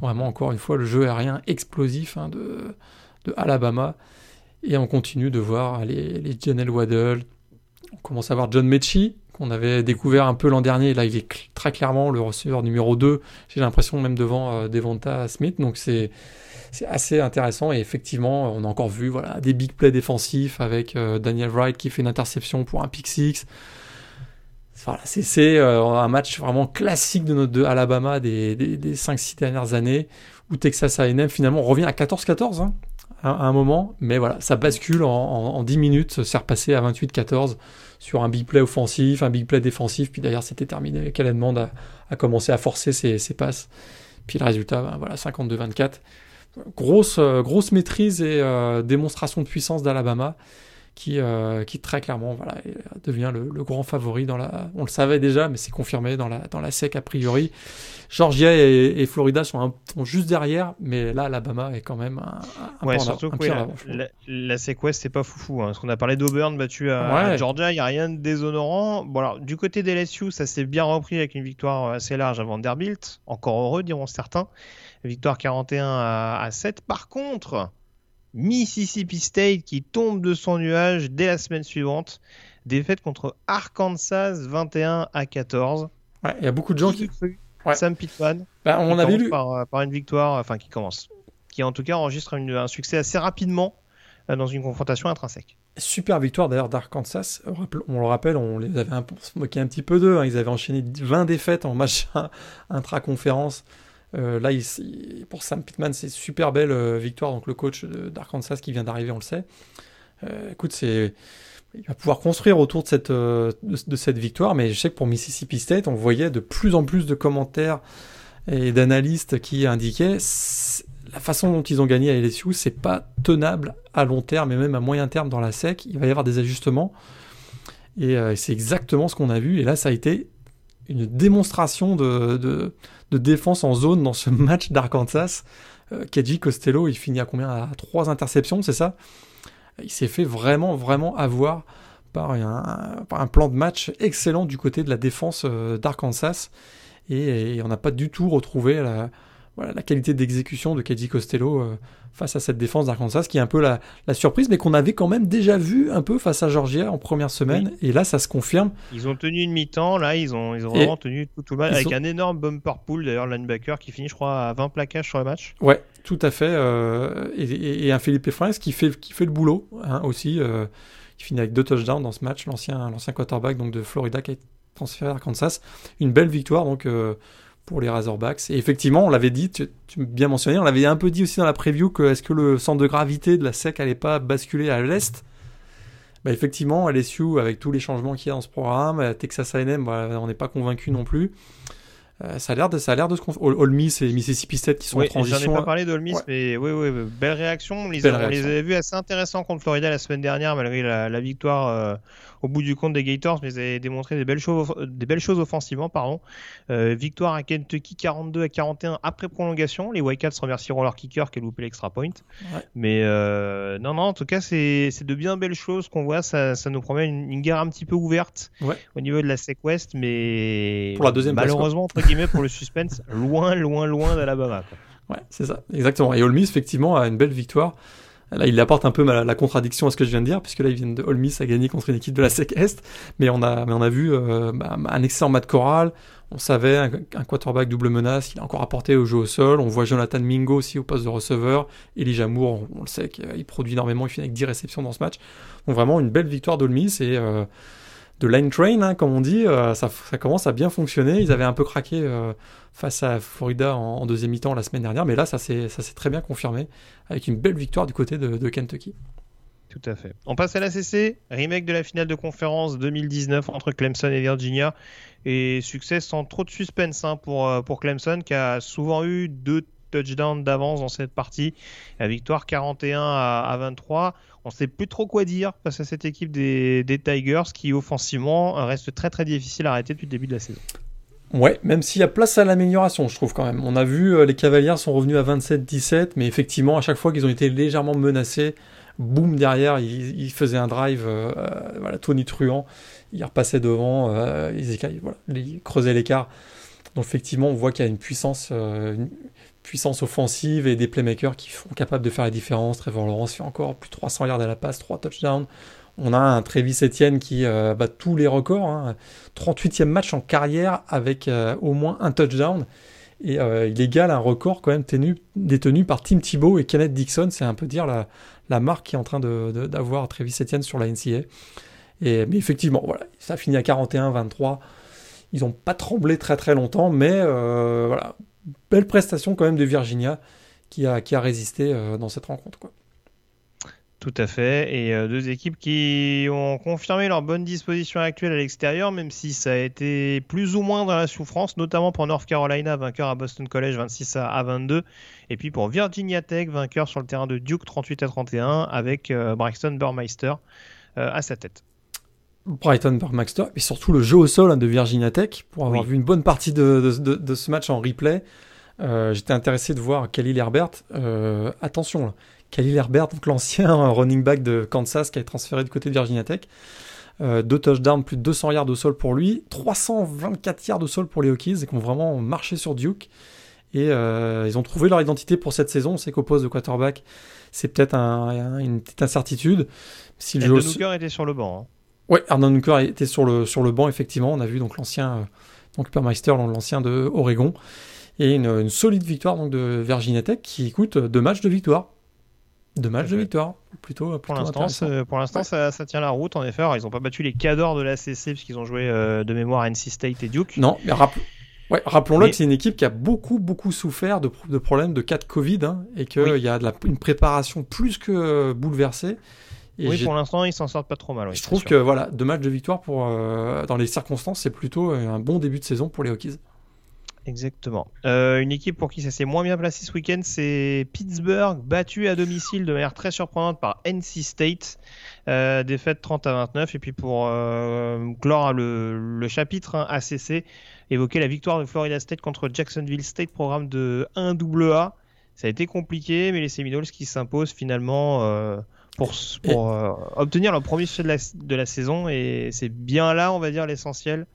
Vraiment, encore une fois, le jeu aérien explosif hein, de, de, Alabama, et on continue de voir les, les Janelle Waddle, on commence à voir John Mechie, qu'on avait découvert un peu l'an dernier. Là, il est très clairement le receveur numéro 2. J'ai l'impression même devant euh, Devonta Smith. Donc c'est assez intéressant et effectivement on a encore vu voilà des big plays défensifs avec euh, Daniel Wright qui fait une interception pour un pick six. C'est euh, un match vraiment classique de notre de Alabama des, des, des 5-6 dernières années où Texas A&M finalement revient à 14-14 hein, à, un moment, mais voilà, ça bascule en, en 10 minutes, c'est repassé à 28-14 sur un big play offensif, un big play défensif, puis d'ailleurs c'était terminé. Kellen Mond a, commencé à forcer ses, ses, passes. Puis le résultat, ben, voilà, 52-24. Grosse, euh, grosse maîtrise et euh, démonstration de puissance d'Alabama qui, euh, qui très clairement voilà, devient le, grand favori dans la. On le savait déjà, mais c'est confirmé dans la, dans la SEC a priori. Georgia et, Florida sont, juste derrière, mais là, Alabama est quand même un, un ouais, surtout que la, la, SEC West, c'est pas foufou. Hein, parce qu'on a parlé d'Auburn battu à, Georgia, il n'y a rien de déshonorant. Bon, alors, du côté des LSU, ça s'est bien repris avec une victoire assez large à Vanderbilt. Encore heureux, diront certains. Victoire 41 à, à 7. Par contre, Mississippi State qui tombe de son nuage dès la semaine suivante. Défaite contre Arkansas 21 à 14. Il y a beaucoup de gens qui. Sam Pittman. Bah, on avait lu. Par, une victoire, enfin qui commence. Qui en tout cas enregistre un succès assez rapidement euh, dans une confrontation intrinsèque. Super victoire d'ailleurs d'Arkansas. On le rappelle, on les avait un, se moqué un petit peu d'eux. Hein. Ils avaient enchaîné 20 défaites en match [laughs] intra-conférence. Euh, là, pour Sam Pittman, c'est super belle euh, victoire. Donc le coach d'Arkansas qui vient d'arriver, on le sait. Euh, écoute, il va pouvoir construire autour de cette, victoire, mais je sais que pour Mississippi State, on voyait de plus en plus de commentaires et d'analystes qui indiquaient la façon dont ils ont gagné à LSU, c'est pas tenable à long terme et même à moyen terme dans la SEC. Il va y avoir des ajustements. Et c'est exactement ce qu'on a vu. Et là, ça a été une démonstration de défense en zone dans ce [laughs] match d'Arkansas. Euh, Costello, il finit à combien? À trois interceptions, c'est ça? Il s'est fait vraiment, vraiment avoir par un, plan de match excellent du côté de la défense d'Arkansas. Et, et, on n'a pas du tout retrouvé la, voilà, la qualité d'exécution de KJ Costello euh, face à cette défense d'Arkansas, qui est un peu la, surprise, mais qu'on avait quand même déjà vu un peu face à Georgia en première semaine. Et là, ça se confirme. Ils ont tenu une mi-temps, là, ils ont, ils ont vraiment tenu tout, le match, avec un énorme bumper pool, d'ailleurs, linebacker qui finit, je crois, à 20 plaquages sur le match. Ouais, tout à fait. Euh, et, un Philippe Efrains qui fait, qui fait le boulot hein, aussi. Euh, qui finit avec deux touchdowns dans ce match, l'ancien quarterback donc, de Florida qui a été transféré à Arkansas. Une belle victoire, donc pour les Razorbacks. Et effectivement, on l'avait dit, tu, tu bien mentionné, on l'avait un peu dit aussi dans la preview que est-ce que le centre de gravité de la SEC allait pas basculer à l'est? Bah effectivement, LSU, avec tous les changements qu'il y a dans ce programme, Texas A&M, bah, on n'est pas convaincu non plus. Euh, ça a l'air de ça a l'air de se Ole Miss et Mississippi State qui sont en transition. J'en ai pas parlé d'Ole Miss, mais oui, oui, belle réaction. On les, a, avait vus assez intéressants contre Florida la semaine dernière, malgré la, victoire euh, au bout du compte des Gators, mais ils avaient démontré des belles choses, des belles choses offensivement, pardon. Euh, victoire à Kentucky 42 à 41 après prolongation. Les Wildcats remercieront leur kicker qui a loupé l'extra point. Mais non, non, en tout cas, c'est de bien belles choses qu'on voit. Ça, ça, nous promet une, guerre un petit peu ouverte au niveau de la SEC West, mais pour la deuxième malheureusement pour le suspense, [laughs] loin, loin, loin d'Alabama. Ouais, c'est ça, exactement. Et Ole Miss, effectivement, a une belle victoire. Là, il apporte un peu la, contradiction à ce que je viens de dire, puisque là, il vient de Ole Miss a gagné contre une équipe de la SEC Est, mais on a, mais on a vu euh, bah, un excellent match choral. On savait un, quarterback double menace, il a encore apporté au jeu au sol. On voit Jonathan Mingo aussi au poste de receveur. Elijah Moore, on, le sait qu'il produit énormément, il finit avec 10 réceptions dans ce match. Donc vraiment une belle victoire d'Ole et euh, de line train, hein, comme on dit, euh, ça, commence à bien fonctionner. Ils avaient un peu craqué euh, face à Florida en, deuxième mi-temps la semaine dernière, mais là, ça s'est très bien confirmé avec une belle victoire du côté de, Kentucky. Tout à fait. On passe à la CC, remake de la finale de conférence 2019 entre Clemson et Virginia. Et succès sans trop de suspense hein, pour, euh, pour Clemson qui a souvent eu deux touchdowns d'avance dans cette partie. La victoire 41 à, 23. On ne sait plus trop quoi dire face à cette équipe des, Tigers qui offensivement reste très très difficile à arrêter depuis le début de la saison. Ouais, même s'il y a place à l'amélioration, je trouve quand même. On a vu euh, les Cavaliers sont revenus à 27-17, mais effectivement, à chaque fois qu'ils ont été légèrement menacés, boum derrière, ils, faisaient un drive, euh, voilà, Tony Truant, ils repassaient devant, euh, ils, creusaient l'écart. Donc effectivement, on voit qu'il y a une puissance, puissance offensive et des playmakers qui sont capables de faire la différence. Trevor Lawrence fait encore plus de 300 yards à la passe, 3 touchdowns. On a un Travis Etienne qui euh, bat tous les records. 38e hein. match en carrière avec euh, au moins un touchdown. Et euh, il égale un record quand même tenu, détenu par Tim Thibault et Kenneth Dixon. C'est un peu dire la, marque qui est en train d'avoir de, Travis Etienne sur la NCA. Et, mais effectivement, voilà, ça finit à 41-23. Ils n'ont pas tremblé très très longtemps, mais voilà, belle prestation quand même de Virginia qui a, résisté euh, dans cette rencontre. Quoi. Tout à fait. Et euh, deux équipes qui ont confirmé leur bonne disposition actuelle à l'extérieur, même si ça a été plus ou moins dans la souffrance, notamment pour North Carolina, vainqueur à Boston College 26 à 22. Et puis pour Virginia Tech, vainqueur sur le terrain de Duke 38 à 31, avec euh, Braxton Burmeister à sa tête. Brighton Burmeister, et surtout le jeu au sol hein, de Virginia Tech, pour avoir vu une bonne partie de, de, ce match en replay. Euh, j'étais intéressé de voir Khalil Herbert. Euh, attention, là. Khalil Herbert, l'ancien [laughs] running back de Kansas qui a été transféré du côté de Virginia Tech. Euh, deux touchdowns, plus de 200 yards au sol pour lui, 324 yards au sol pour les Hokies, et qui ont vraiment marché sur Duke. Et ils ont trouvé leur identité pour cette saison. On sait qu'au poste de quarterback, c'est peut-être une petite incertitude. Si le jeu... était sur le banc. Hein. Ouais, Arnold Nuker était sur le, sur le banc, effectivement. On a vu donc l'ancien euh, donc Permeister, l'ancien de Oregon. Et une, solide victoire donc, de Virginia Tech qui coûte deux matchs de victoire. Deux matchs de victoire, plutôt. pour l'instant, pour l'instant, ça, ça, tient la route. En effet, ils n'ont pas battu les cadors de la CC puisqu'ils ont joué euh, de mémoire NC State et Duke. Non, mais ouais, rappelons-le que c'est une équipe qui a beaucoup, beaucoup souffert de, de problèmes de cas de Covid hein, et qu'il y a de la, une préparation plus que bouleversée oui, pour l'instant, ils s'en sortent pas trop mal. je trouve que voilà, deux matchs de victoire pour, euh, dans les circonstances, c'est plutôt un bon début de saison pour les Hokies. Exactement. Euh, une équipe pour qui ça s'est moins bien placé ce week-end, c'est Pittsburgh, battu à domicile de manière très surprenante par NC State. Euh, défaite 30 à 29. Et puis pour clore le, chapitre hein, ACC, évoquer la victoire de Florida State contre Jacksonville State, programme de 1AA. Ça a été compliqué, mais les Seminoles qui s'imposent finalement pour, pour euh, obtenir le premier succès de la, de la saison. Et c'est bien là, on va dire, l'essentiel.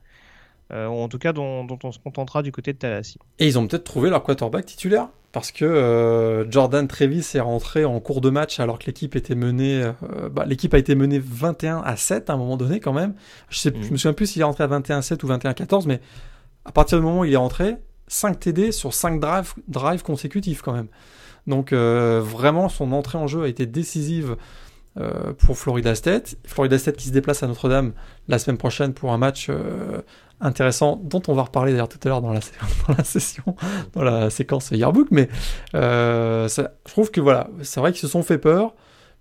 Euh, ou en tout cas dont, dont, on se contentera du côté de Talassi. Et ils ont peut-être trouvé leur quarterback titulaire parce que euh, Jordan Trevis est rentré en cours de match alors que l'équipe était menée, bah, l'équipe a été menée 21 à 7 à un moment donné quand même. Je, sais, Mhm. je me souviens plus s'il est rentré à 21 à 7 ou 21 à 14, mais à partir du moment où il est rentré, 5 TD sur 5 drives, drives consécutifs quand même. Donc euh, vraiment son entrée en jeu a été décisive euh, pour Florida State. Florida State qui se déplace à Notre-Dame la semaine prochaine pour un match euh, intéressant dont on va reparler d'ailleurs tout à l'heure dans la, [laughs] session, dans la séquence yearbook. Mais je trouve que voilà, c'est vrai qu'ils se sont fait peur,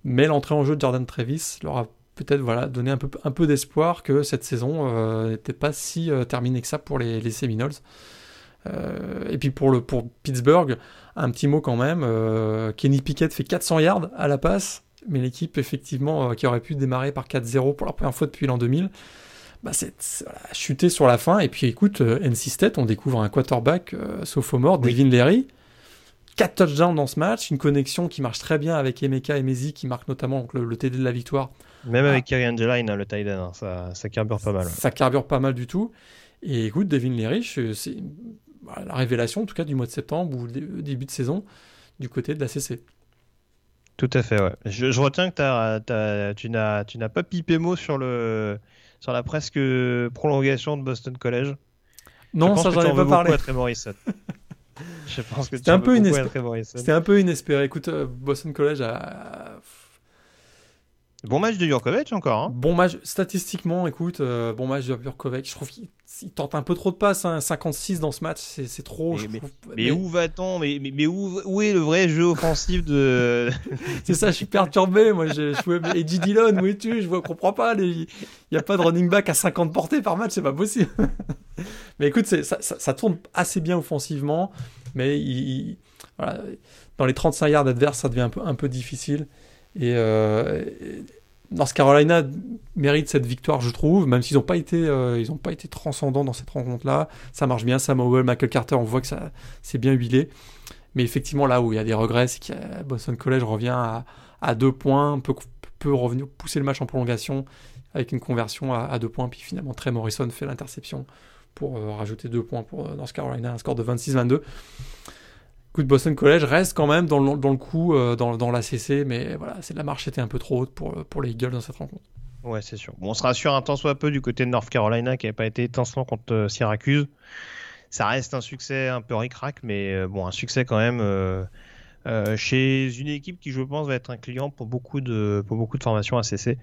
mais l'entrée en jeu de Jordan Travis leur a peut-être voilà, donné un peu, un peu d'espoir que cette saison n'était pas si terminée que ça pour les, les Seminoles. Euh, et puis pour, le, pour Pittsburgh, un petit mot quand même. euh, Kenny Pickett fait 400 yards à la passe, mais l'équipe effectivement euh, qui aurait pu démarrer par 4-0 pour la première fois depuis l'an 2000, bah c'est voilà, chuté sur la fin. Et puis écoute, NC State, on découvre un quarterback sophomore, Oui. Devin Leary. 4 touchdowns dans ce match, une connexion qui marche très bien avec Emeka Emezi qui marque notamment donc, le, le TD de la victoire. Même Ah. avec Kerry Angeline, hein, le tight end, hein, ça, ça carbure pas mal. Ça carbure pas mal du tout. Et écoute, Devin Leary, c'est la révélation en tout cas du mois de septembre ou début de saison du côté de la CC. Tout à fait, ouais. Je, je retiens que t'as- t'as- tu n'as tu n'as pas pipé mot sur, le, sur la presque prolongation de Boston College. Non, Je ça j'en ai pas parlé. [laughs] Je pense que C'était un peu inespéré. C'était un peu inespéré. Écoute, euh, Boston College a, Bon match de Jurkovic encore. Hein. Bon match, statistiquement, écoute, euh, bon match de Jurkovic. Je trouve qu'il il tente un peu trop de passes. hein. 56 dans ce match, c'est trop. Mais- je mais- trouve. Mais où va-t-on? Mais, où, où est le vrai jeu offensif de. [laughs] C'est ça, je suis perturbé. Moi, je, je Eddie Dillon, où es-tu? Je vois, comprends pas. Il n'y a pas de running back à 50 portées par match, c'est pas possible. [laughs] mais écoute, ça, ça, ça tourne assez bien offensivement, mais il, il- voilà, dans les 35 yards adverses, ça devient un peu, un peu difficile. Et, euh, North Carolina mérite cette victoire, je trouve, même s'ils n'ont pas été, euh, pas été transcendants dans cette rencontre-là. Ça marche bien, Sam Howell, Michael Carter, on voit que ça, c'est bien huilé. Mais effectivement, là où il y a des regrets, c'est que Boston College revient à, deux points, peut, pousser le match en prolongation avec une conversion à, deux points. Puis finalement, Trey Morrison fait l'interception pour euh, rajouter deux points pour North Carolina, un score de 26-22. Boston College reste quand même dans le, coup, euh, dans, dans la CC, mais voilà, c'est la marche était un peu trop haute pour, les Eagles dans cette rencontre. Ouais, c'est sûr. On se rassure un tant soit peu du côté de North Carolina qui n'avait pas été étincelant contre euh, Syracuse. Ça reste un succès un peu ric-rac, mais euh, bon, un succès quand même euh, chez une équipe qui, je pense, va être un client pour beaucoup de, pour beaucoup de formations ACC,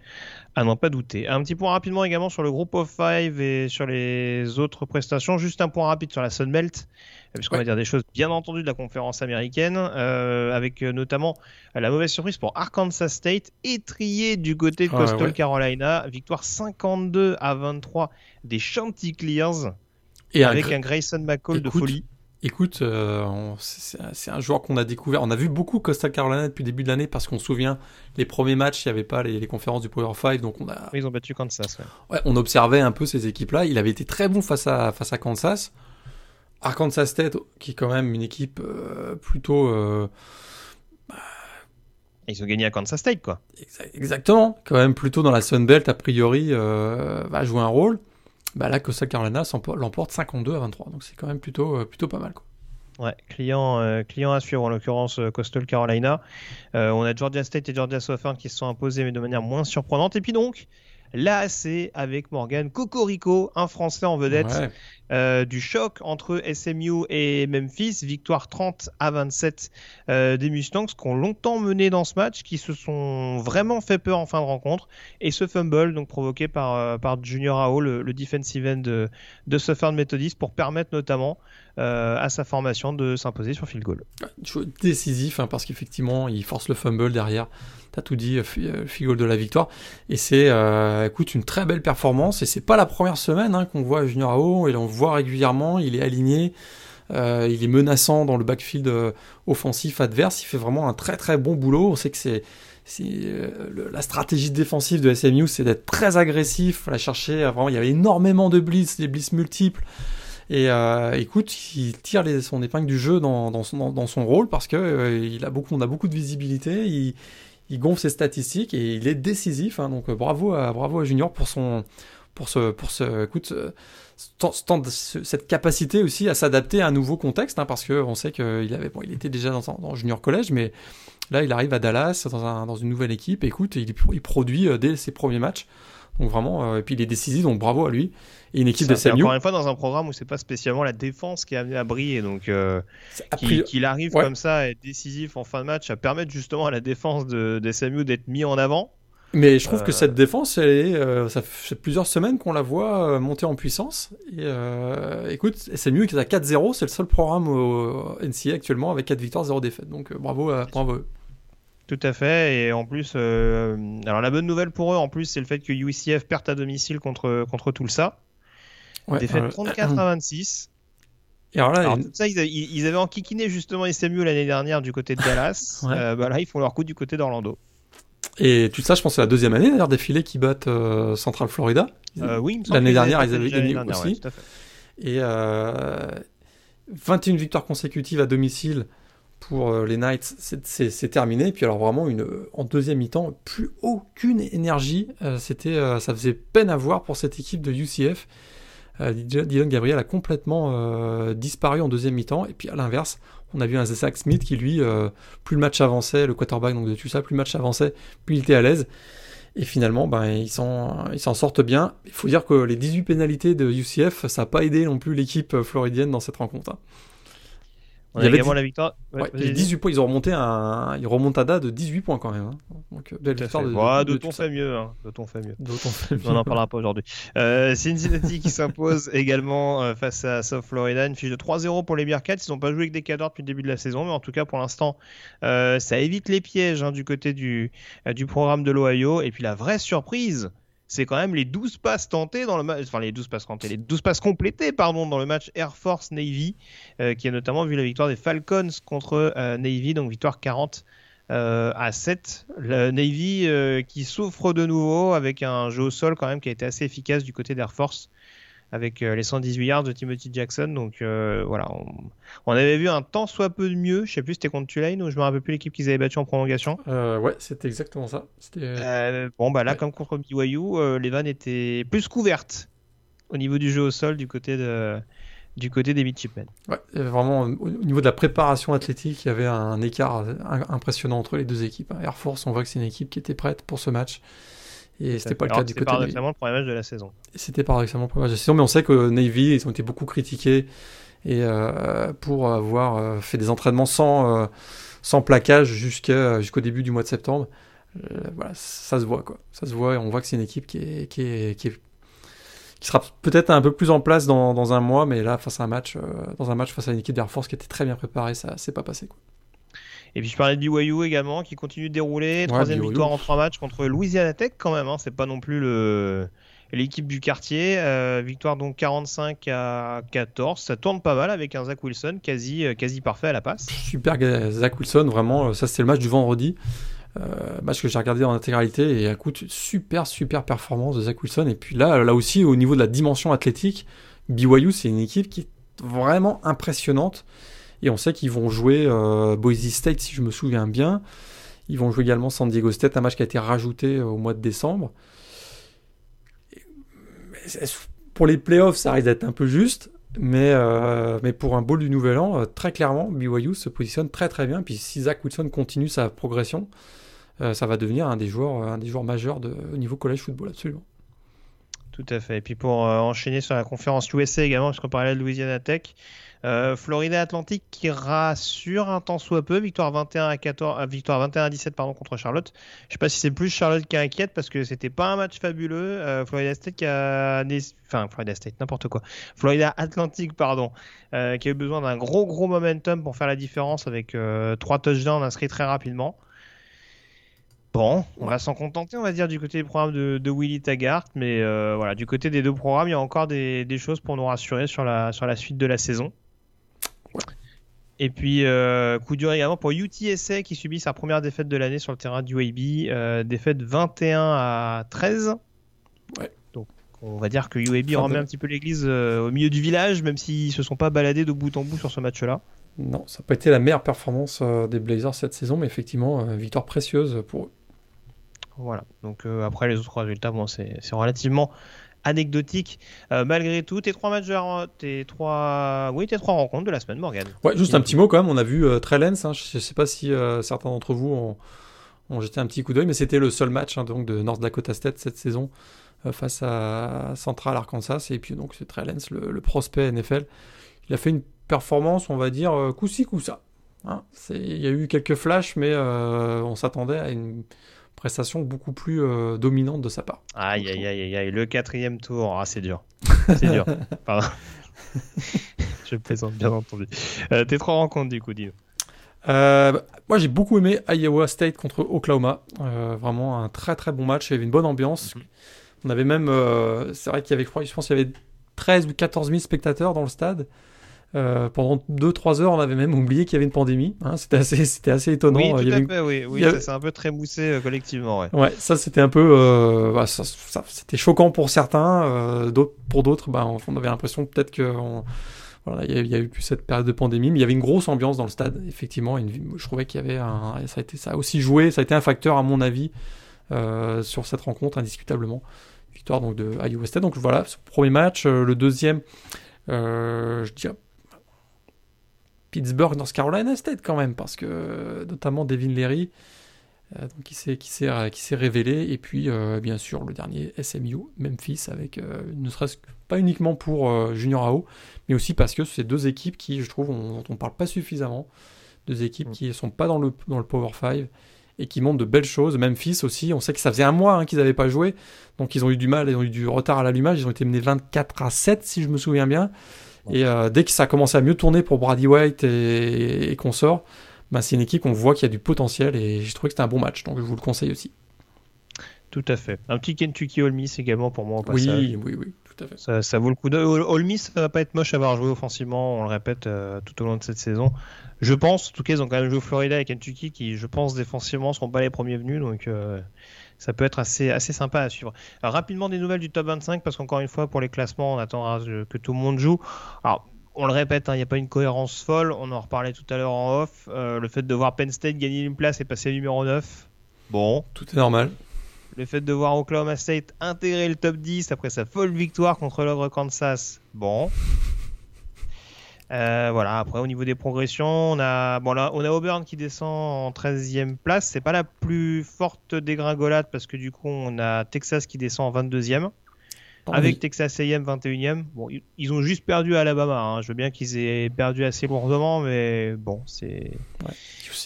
à n'en pas douter. Un petit point rapidement également sur le groupe of five et sur les autres prestations. Juste un point rapide sur la Sunbelt, puisqu'on Ouais. va dire des choses bien entendu de la conférence américaine, euh, avec euh, notamment la mauvaise surprise pour Arkansas State, étrié du côté de Ouais, Coastal ouais. Carolina, victoire 52 à 23 des Chanticleers, Et avec un, Grayson McCall de folie. Écoute, euh, on- c'est un- joueur qu'on a découvert. On a vu beaucoup Coastal Carolina depuis le début de l'année parce qu'on se souvient, les premiers matchs, il n'y avait pas les, les conférences du Power 5, donc on a, Oui, Ils ont battu Kansas. ouais. Ouais, on observait un peu ces équipes-là. Il avait été très bon face à, face à Kansas. Arkansas State, qui est quand même une équipe euh, plutôt. euh, Ils ont gagné à Kansas State, quoi. exa- exactement, quand même plutôt dans la Sun Belt, a priori, va jouer un rôle. Bah là, Coastal Carolina l'emporte 52 à 23. Donc c'est quand même plutôt, euh, plutôt pas mal. Quoi. Ouais, client, euh, client à suivre, en l'occurrence euh, Coastal Carolina. On a Georgia State et Georgia Southern qui se sont imposés, mais de manière moins surprenante. Et puis donc, l'AAC avec Morgan Cocorico, un Français en vedette. Ouais. Euh, du choc entre SMU et Memphis, victoire 30 à 27 euh, des Mustangs qui ont longtemps mené dans ce match, qui se sont vraiment fait peur en fin de rencontre, et ce fumble donc provoqué par, euh, par Junior Ao, le, le defensive end de, de Southern Methodist, pour permettre notamment euh, à sa formation de s'imposer sur field goal. Jeu décisif hein, parce qu'effectivement il force le fumble derrière. T'as tout dit, euh, euh, field goal de la victoire. Et c'est, écoute, une très belle performance. Et c'est pas la première semaine hein, qu'on voit Junior AO. Et on le voit régulièrement. Il est aligné. il est menaçant dans le backfield offensif adverse. Il fait vraiment un très très bon boulot. On sait que c'est la stratégie défensive de SMU, c'est d'être très agressif, la chercher. Vraiment, il y avait énormément de blitz, des blitz multiples. Et euh, écoute, il tire les- son épingle du jeu dans, son, rôle parce que euh, il a beaucoup, on a beaucoup de visibilité. Il, gonfle ses statistiques et il est décisif. hein. donc euh, bravo à, bravo Junior pour son, pour ce, pour ce, écoute, cette capacité aussi à s'adapter à un nouveau contexte, hein, parce que on sait qu'il avait, bon, il était déjà dans, Junior College, mais là, il arrive à Dallas dans, un- dans une nouvelle équipe. Écoute, il, produit dès ses premiers matchs. Donc vraiment, et puis il est décisif, donc bravo à lui. Et une équipe de SMU. encore une fois dans un programme où c'est pas spécialement la défense qui est amenée à briller, donc euh, qu'il arrive Ouais. comme ça à être décisif en fin de match, à permettre justement à la défense de, de SMU d'être mis en avant. Mais je trouve que Euh, cette défense, elle est, euh, ça fait plusieurs semaines qu'on la voit euh, monter en puissance. Et écoute, SMU qui est à 4-0, c'est le seul programme au NCA actuellement avec 4 victoires, 0 défaites. Donc bravo, à, bravo. Tout à fait, et en plus, euh, alors la bonne nouvelle pour eux, en plus, c'est le fait que UCF perde à domicile contre, contre Tulsa. Ouais, Défaite euh, 34 à 26. Et alors là, Alors, il- tout ça, ils, avaient enquiquiné justement SMU l'année dernière du côté de Dallas. [laughs] Ouais. Euh, bah là, ils font leur coup du côté d'Orlando. et tout ça, je pense que c'est la deuxième année d'ailleurs d'affilée qui battent euh, Central Florida. Euh, oui, L'année dernière, ils avaient gagné dernière, aussi. ouais, tout à fait. Et euh, 21 victoires consécutives à domicile pour euh, les Knights, c'est- terminé. Et puis alors vraiment, une, en deuxième mi-temps, plus aucune énergie. Euh, C'était, euh, ça faisait peine à voir pour cette équipe de UCF. Euh, Dylan Gabriel a complètement euh, disparu en deuxième mi-temps. Et puis à l'inverse, on a vu un Zach Smith qui lui, euh, plus le match avançait, le quarterback donc de Tulsa, plus le match avançait, plus il était à l'aise. Et finalement, ben, ils s'en ils s'en sortent bien. Il faut dire que les 18 pénalités de UCF, ça n'a pas aidé non plus l'équipe floridienne dans cette rencontre. hein. On Il y a avait également la victoire. Ouais, Ouais, vas-y, les vas-y. 18 points, ils ont remonté un, ils remontent à date de 18 points quand même. hein. Donc, belle Tout à victoire fait. de, Ouais, de, d'autant Tulsa. fait mieux. Hein. Fait mieux. Fait On n'en parlera pas aujourd'hui. Euh, Cincinnati qui s'impose [laughs] également euh, face à South Florida. Une fiche de 3-0 pour les Bearcats. Ils n'ont pas joué avec des cadors depuis le début de la saison, mais en tout cas pour l'instant, euh, ça évite les pièges hein, du côté du, du programme de l'Ohio. Et puis la vraie surprise, c'est quand même les 12 passes tentées dans le match, enfin les 12 passes les 12 passes complétées pardon, dans le match Air Force Navy, euh, qui a notamment vu la victoire des Falcons contre euh, Navy, donc victoire 40 euh, à 7. Le Navy qui souffre de nouveau avec un jeu au sol quand même qui a été assez efficace du côté d'Air Force avec euh, les 118 yards de Timothy Jackson. Donc euh, voilà, on, on avait vu un tant soit peu de mieux. Je sais plus c'était contre Tulane ou je me rappelle plus l'équipe qu'ils avaient battu en prolongation. Euh, ouais, c'était exactement ça. C'était bon bah là Ouais. comme contre BYU, les vannes étaient plus couvertes au niveau du jeu au sol du côté de du côté des midshipmen. ouais, vraiment au au niveau de la préparation athlétique, il y avait un écart impressionnant entre les deux équipes. hein. Air Force, on voit que c'est une équipe qui était prête pour ce match. Et c'était pas le cas du côté paradoxalement le premier match de la saison. C'était paradoxalement le premier match de saison, mais on sait que Navy, ils ont été beaucoup critiqués et euh, pour avoir euh, fait des entraînements sans, euh, sans plaquage jusqu'au début du mois de septembre. Euh, voilà, ça se voit quoi. Ça se voit et on voit que c'est une équipe qui, est, qui, est, qui, est- qui sera peut-être un peu plus en place dans, dans un mois, mais là face à un match, dans un match face à une équipe d'Air Force qui était très bien préparée, ça s'est pas passé quoi. Et puis je parlais de BYU également, qui continue de dérouler. Troisième victoire en trois matchs contre Louisiana Tech quand même. Hein. C'est pas non plus le l'équipe du quartier. Euh, victoire donc 45 à 14. Ça tourne pas mal avec un Zach Wilson quasi euh, quasi parfait à la passe. Super Zach Wilson, vraiment, euh, ça c'était le match du vendredi. Euh, match que j'ai regardé en intégralité et écoute, super super performance de Zach Wilson. Et puis là, là aussi, au niveau de la dimension athlétique, BYU c'est une équipe qui est vraiment impressionnante. Et on sait qu'ils vont jouer euh, Boise State, si je me souviens bien. Ils vont jouer également San Diego State, un match qui a été rajouté euh, au mois de décembre. Pour les playoffs, ça risque d'être un peu juste. Mais, euh, mais pour un bowl du Nouvel An, très clairement, BYU se positionne très très bien. Puis si Zach Wilson continue sa progression, ça va devenir un des joueurs, un des joueurs majeurs de, au niveau college football, absolument. Tout à fait. Et puis pour enchaîner sur la conférence USA également, parce qu'on parlait de Louisiana Tech, euh, Florida Atlantic qui rassure un tant soit peu, victoire 21 à 14, euh, victoire 21 à 17 pardon contre Charlotte. Je sais pas si c'est plus Charlotte qui inquiète parce que c'était pas un match fabuleux. Euh, Florida State qui a, enfin Florida State Atlantic pardon, qui a eu besoin d'un gros gros momentum pour faire la différence avec trois touchdowns inscrits très rapidement. Bon, on va s'en contenter, on va dire, du côté des programmes de, de Willy Taggart, mais voilà, du côté des deux programmes, il y a encore des, choses pour nous rassurer sur la suite de la saison. Et puis, euh, coup dur également pour UTSA qui subit sa première défaite de l'année sur le terrain du UAB, euh, défaite 21 à 13. Ouais. Donc, on va dire que UAB Fin remet de- un petit peu l'église euh, au milieu du village, même s'ils se sont pas baladés de bout en bout sur ce match-là. Non, ça n'a pas été la meilleure performance des Blazers cette saison, mais effectivement, victoire précieuse pour eux. Voilà. Donc après les autres résultats, bon, c'est relativement anecdotique. Euh, malgré tout, tes trois matchs, de, tes trois, oui, tes trois rencontres de la semaine, Morgan. Ouais, juste un petit mot quand même. On a vu euh, Trellens. Hein, je ne sais pas si euh, certains d'entre vous ont, jeté un petit coup d'œil, mais c'était le seul match hein, donc de North Dakota State cette saison euh, face à Central Arkansas. Et puis donc c'est Trellens, le, prospect NFL. Il a fait une performance, on va dire, coup-ci, coup-ça. Hein, il y a eu quelques flashs, mais on s'attendait à une prestation beaucoup plus euh, dominante de sa part. Aïe, aïe, aïe, aïe, le quatrième tour, ah, c'est dur. C'est dur. [laughs] Pardon. [laughs] Je plaisante, bien entendu. Euh, tes trois rencontres, du coup, dis euh, moi j'ai beaucoup aimé Iowa State contre Oklahoma. Euh, vraiment un très très bon match. Il y avait une bonne ambiance. Mm -hmm. On avait même, euh, c'est vrai qu'il y avait, je pense qu'il y avait 13 ou 14 000 spectateurs dans le stade. Euh, pendant 2-3 heures, on avait même oublié qu'il y avait une pandémie. Hein, c'était assez, c'était assez étonnant. Oui, tout il y avait à fait, oui, oui avait... c'est un peu trémoussé euh, collectivement. Ouais, ouais ça c'était un peu, euh, bah, ça, ça, c'était choquant pour certains. Euh, pour d'autres, bah, on, avait l'impression peut-être que on, voilà, il y, a eu plus cette période de pandémie, mais il y avait une grosse ambiance dans le stade. Effectivement, une, je trouvais qu'il y avait un, ça a été, ça a aussi joué, ça a été un facteur à mon avis euh, sur cette rencontre indiscutablement. Victoire donc de Iowa State. Donc voilà, ce premier match, euh, le deuxième, euh, je dirais Pittsburgh, North Carolina State quand même, parce que notamment Devin Leary, euh, donc qui s'est qui s'est qui s'est révélé, et puis euh, bien sûr le dernier SMU Memphis avec euh, ne serait-ce pas uniquement pour euh, Junior AO, mais aussi parce que c'est deux équipes qui, je trouve, on, dont on parle pas suffisamment, deux équipes mm. qui sont pas dans le dans le Power 5 et qui montrent de belles choses. Memphis aussi, on sait que ça faisait un mois hein, qu'ils n'avaient pas joué, donc ils ont eu du mal, ils ont eu du retard à l'allumage, ils ont été menés 24 à 7 si je me souviens bien. Et euh, dès que ça a commencé à mieux tourner pour Brady White et, et consorts, bah, c'est une équipe qu'on voit qu'il y a du potentiel et j'ai trouvé que c'était un bon match, donc je vous le conseille aussi. Tout à fait. Un petit Kentucky Ole Miss également pour moi au passage. Oui, oui, oui, tout à fait. Ça, ça vaut le coup d'œil. Ole Miss, ça va pas être moche à avoir joué offensivement, on le répète euh, tout au long de cette saison. Je pense, en tout cas, ils ont quand même joué au Florida et Kentucky qui, je pense, défensivement, seront pas les premiers venus, donc euh, ça peut être assez, assez sympa à suivre. Alors, rapidement, des nouvelles du top 25, parce qu'encore une fois, pour les classements, on attendra que tout le monde joue. Alors, on le répète, il hein, n'y a pas une cohérence folle. On en reparlait tout à l'heure en off. Euh, le fait de voir Penn State gagner une place et passer numéro 9, bon. Tout est normal. Le fait de voir Oklahoma State intégrer le top 10 après sa folle victoire contre l'ogre Kansas, bon. Euh, voilà, après au niveau des progressions, on a, bon, là, on a Auburn qui descend en 13e place. C'est pas la plus forte dégringolade parce que du coup, on a Texas qui descend en 22e. Oh, avec oui. Texas A&M 21e. Bon, ils ont juste perdu à Alabama. Hein. Je veux bien qu'ils aient perdu assez lourdement, mais bon, c'est. Ouais.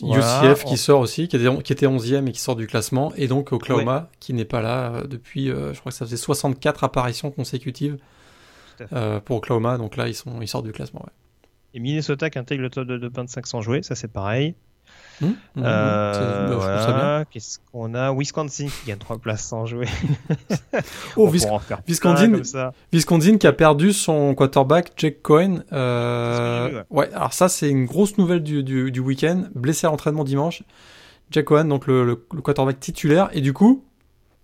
Voilà. UCF qui sort aussi, qui était, qui était 11e et qui sort du classement, et donc Oklahoma ouais. qui n'est pas là euh, depuis, euh, je crois que ça faisait 64 apparitions consécutives euh, pour Oklahoma, donc là ils, sont, ils sortent du classement. Ouais. Et Minnesota qui intègre le top de, de 25 sans jouer, ça c'est pareil. Mmh, mmh, euh, voilà. Qu'est-ce qu'on a? Wisconsin qui gagne 3 places sans jouer. [laughs] oh, Vis Wisconsin, Wisconsin qui a perdu son quarterback Jake Cohen. Euh... Ouais. ouais. alors ça c'est une grosse nouvelle du, du, du week-end. Blessé à l'entraînement dimanche. Jake Cohen, donc le, le, le, quarterback titulaire. Et du coup,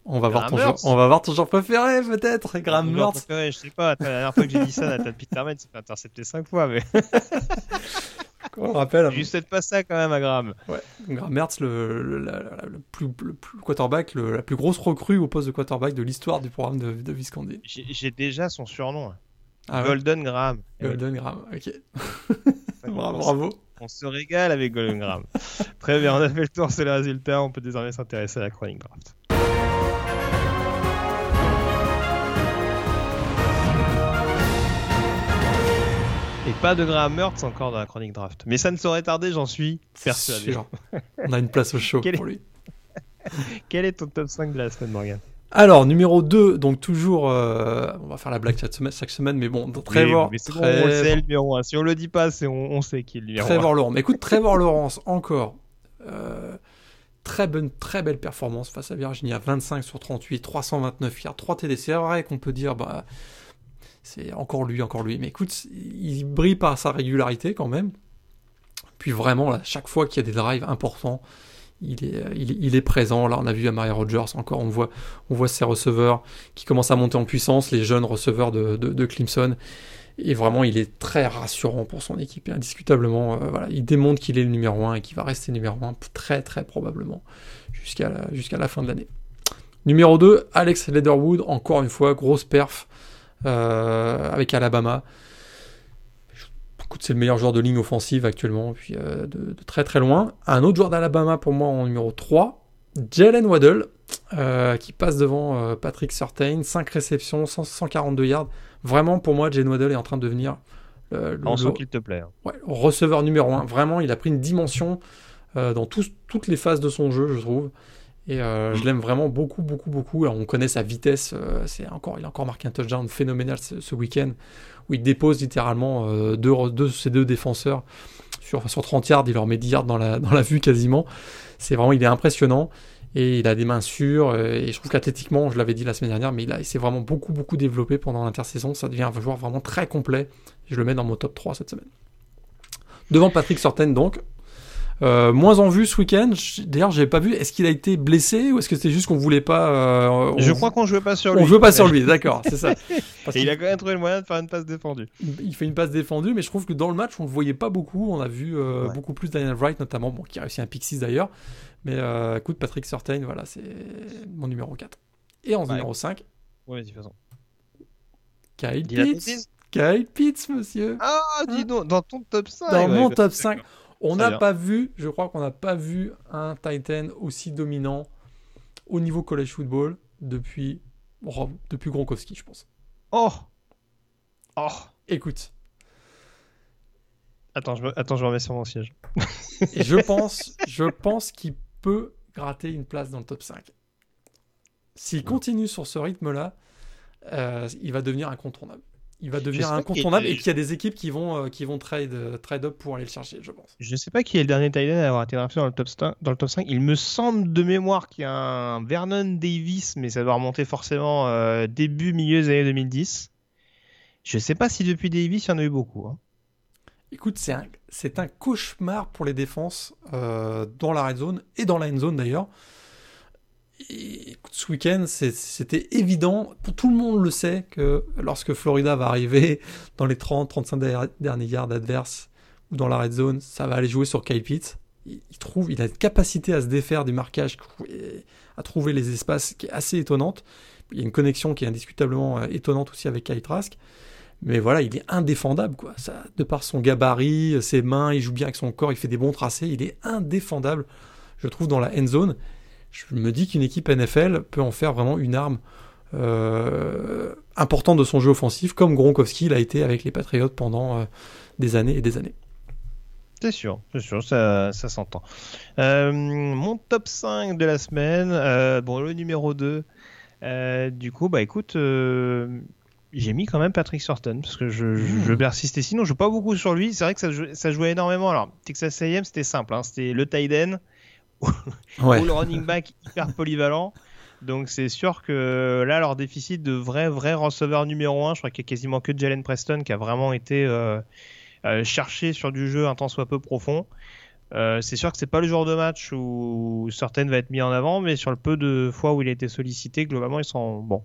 on va, voir ton joueur, on va voir ton joueur préféré peut-être, Graham Mertz. Je sais pas, la dernière fois que j'ai dit ça, Nathan Peterman s'est fait intercepter 5 fois. Mais... [laughs] on le rappelle. Juste peut pas ça quand même à Graham. Ouais. Graham Mertz, le, le, plus, le plus quarterback, la plus grosse recrue au poste de quarterback de l'histoire du programme de, de. J'ai déjà son surnom. Ah Golden ouais. Graham. Golden Graham, ok. [laughs] bravo, bravo. On se régale avec Golden Graham. Très bien, on a fait le tour, c'est le résultat. On peut désormais s'intéresser à la chronique draft. Et pas de Graham Mertz encore dans la chronique draft. Mais ça ne saurait tarder, j'en suis persuadé. On a une place au show pour lui. [laughs] Quel est ton top 5 de la semaine, Morgan? Alors, numéro 2, donc toujours, euh, on va faire la blague chaque semaine, chaque semaine mais bon, Trevor. Oui, mais Trevor... Bon, on le sait, le numéro 1. Si on le dit pas, c'est on, on, sait qui est le numéro Trevor Laurence. Mais écoute, Trevor [laughs] Laurence, encore. Euh, très bonne, très belle performance face à Virginia. 25 sur 38, 329 yards, 3 TD. C'est vrai qu'on peut dire, bah, c'est encore lui, encore lui. Mais écoute, il brille par sa régularité quand même. Puis vraiment, chaque fois qu'il y a des drives importants, il est, est présent. Là, on a vu à Maria Rogers encore, on voit, ses receveurs qui commencent à monter en puissance, les jeunes receveurs de, Clemson. Et vraiment, il est très rassurant pour son équipe. Indiscutablement, euh, il démontre qu'il est le numéro 1 et qu'il va rester numéro 1 très très probablement jusqu'à la, fin de l'année. Numéro 2, Alex Leatherwood, encore une fois, grosse perf euh, avec Alabama. C'est le meilleur joueur de ligne offensive actuellement, puis de, de, très très loin. Un autre joueur d'Alabama pour moi en numéro 3, Jalen Waddle, qui passe devant Patrick Surtain, 5 réceptions, 142 yards. Vraiment, pour moi, Jalen Waddle est en train de devenir le, On sent qu'il te plaît. Hein. Ouais, receveur numéro 1. Vraiment, il a pris une dimension dans toutes les phases de son jeu, je trouve. Et euh, je l'aime vraiment beaucoup, beaucoup, beaucoup. Alors, on connaît sa vitesse. Euh, c'est encore, il a encore marqué un touchdown phénoménal ce, week-end où il dépose littéralement euh, deux, deux, ses deux défenseurs sur, sur 30 yards. Il leur met 10 yards dans la, [laughs] dans la vue quasiment. C'est vraiment, il est impressionnant. Et il a des mains sûres. Et je trouve qu'athlétiquement, je l'avais dit la semaine dernière, mais il, il s'est vraiment beaucoup, beaucoup développé pendant l'intersaison. Ça devient un joueur vraiment très complet. Je le mets dans mon top 3 cette semaine. Devant Patrick Sorten, donc, euh, moins en vue ce week-end. D'ailleurs, j'avais pas vu. Est-ce qu'il a été blessé ou est-ce que c'était juste qu'on voulait pas euh, Je crois qu'on jouait pas sur lui. On jouait pas [laughs] sur lui, d'accord, c'est ça. Et il a quand même trouvé le moyen de faire une passe défendue. Il fait une passe défendue, mais je trouve que dans le match, on le voyait pas beaucoup. On a vu euh, beaucoup plus Daniel Wright notamment, bon, qui a réussi un pick 6 d'ailleurs. Mais écoute, Patrick Surtain, voilà, c'est mon numéro 4. Et en numéro 5. Ouais, de toute façon. Kyle Pitts. Kyle Pitts, monsieur. Ah, dis donc, dans ton top 5. Dans mon top 5. On n'a pas vu, je crois qu'on n'a pas vu un Titan aussi dominant au niveau college football depuis, depuis Gronkowski, je pense. Oh Oh Écoute. Attends, je me, attends, je remets sur mon siège. Et je [laughs] pense, je pense qu'il peut gratter une place dans le top 5. S'il continue sur ce rythme-là, euh, il va devenir incontournable il va devenir incontournable et puis il y a des équipes qui vont, euh, qui vont trade, euh, trade up pour aller le chercher, je pense. Je sais pas qui est le dernier Titan à avoir été drafté dans le top 5, dans le top 5. Il me semble de mémoire qu'il y a un Vernon Davis, mais ça doit remonter forcément euh, début, milieu des années 2010. Je sais pas si depuis Davis, il y en a eu beaucoup. Hein. Écoute, c'est un, c'est un cauchemar pour les défenses dans la red zone et dans la end zone d'ailleurs ce week-end, c'était évident, tout le monde le sait, que lorsque Florida va arriver [laughs] dans les 30-35 derniers yards adverses ou dans la red zone, ça va aller jouer sur Kyle Pitts. Il, trouve, il a une capacité à se défaire du marquage, à trouver les espaces qui est assez étonnante. Il y a une connexion qui est indiscutablement euh, étonnante aussi avec Kyle Trask. Mais voilà, il est indéfendable, de par son gabarit, ses mains, il joue bien avec son corps, il fait des bons tracés, il est indéfendable, je trouve, dans la end zone je me dis qu'une équipe NFL peut en faire vraiment une arme euh, importante de son jeu offensif, comme Gronkowski l'a été avec les Patriots pendant euh, des années et des années. C'est sûr, c'est sûr, ça, ça s'entend. Euh, mon top 5 de la semaine, bon, le numéro 2, du coup, bah écoute, j'ai mis quand même Patrick Sorton, parce que je, je, persistais, sinon je joue pas beaucoup sur lui, c'est vrai que ça, ça jouait énormément. Alors, Texas A&M, c'était simple, hein, c'était le tight [laughs] ou le running back hyper polyvalent. Donc c'est sûr que là, leur déficit de vrai, vrai receveur numéro 1, je crois qu'il y a quasiment que Jalen Preston qui a vraiment été euh, euh, cherché sur du jeu un temps soit peu profond. Euh, c'est sûr que c'est pas le genre de match où certaines va être mis en avant, mais sur le peu de fois où il a été sollicité, globalement, ils sont bon.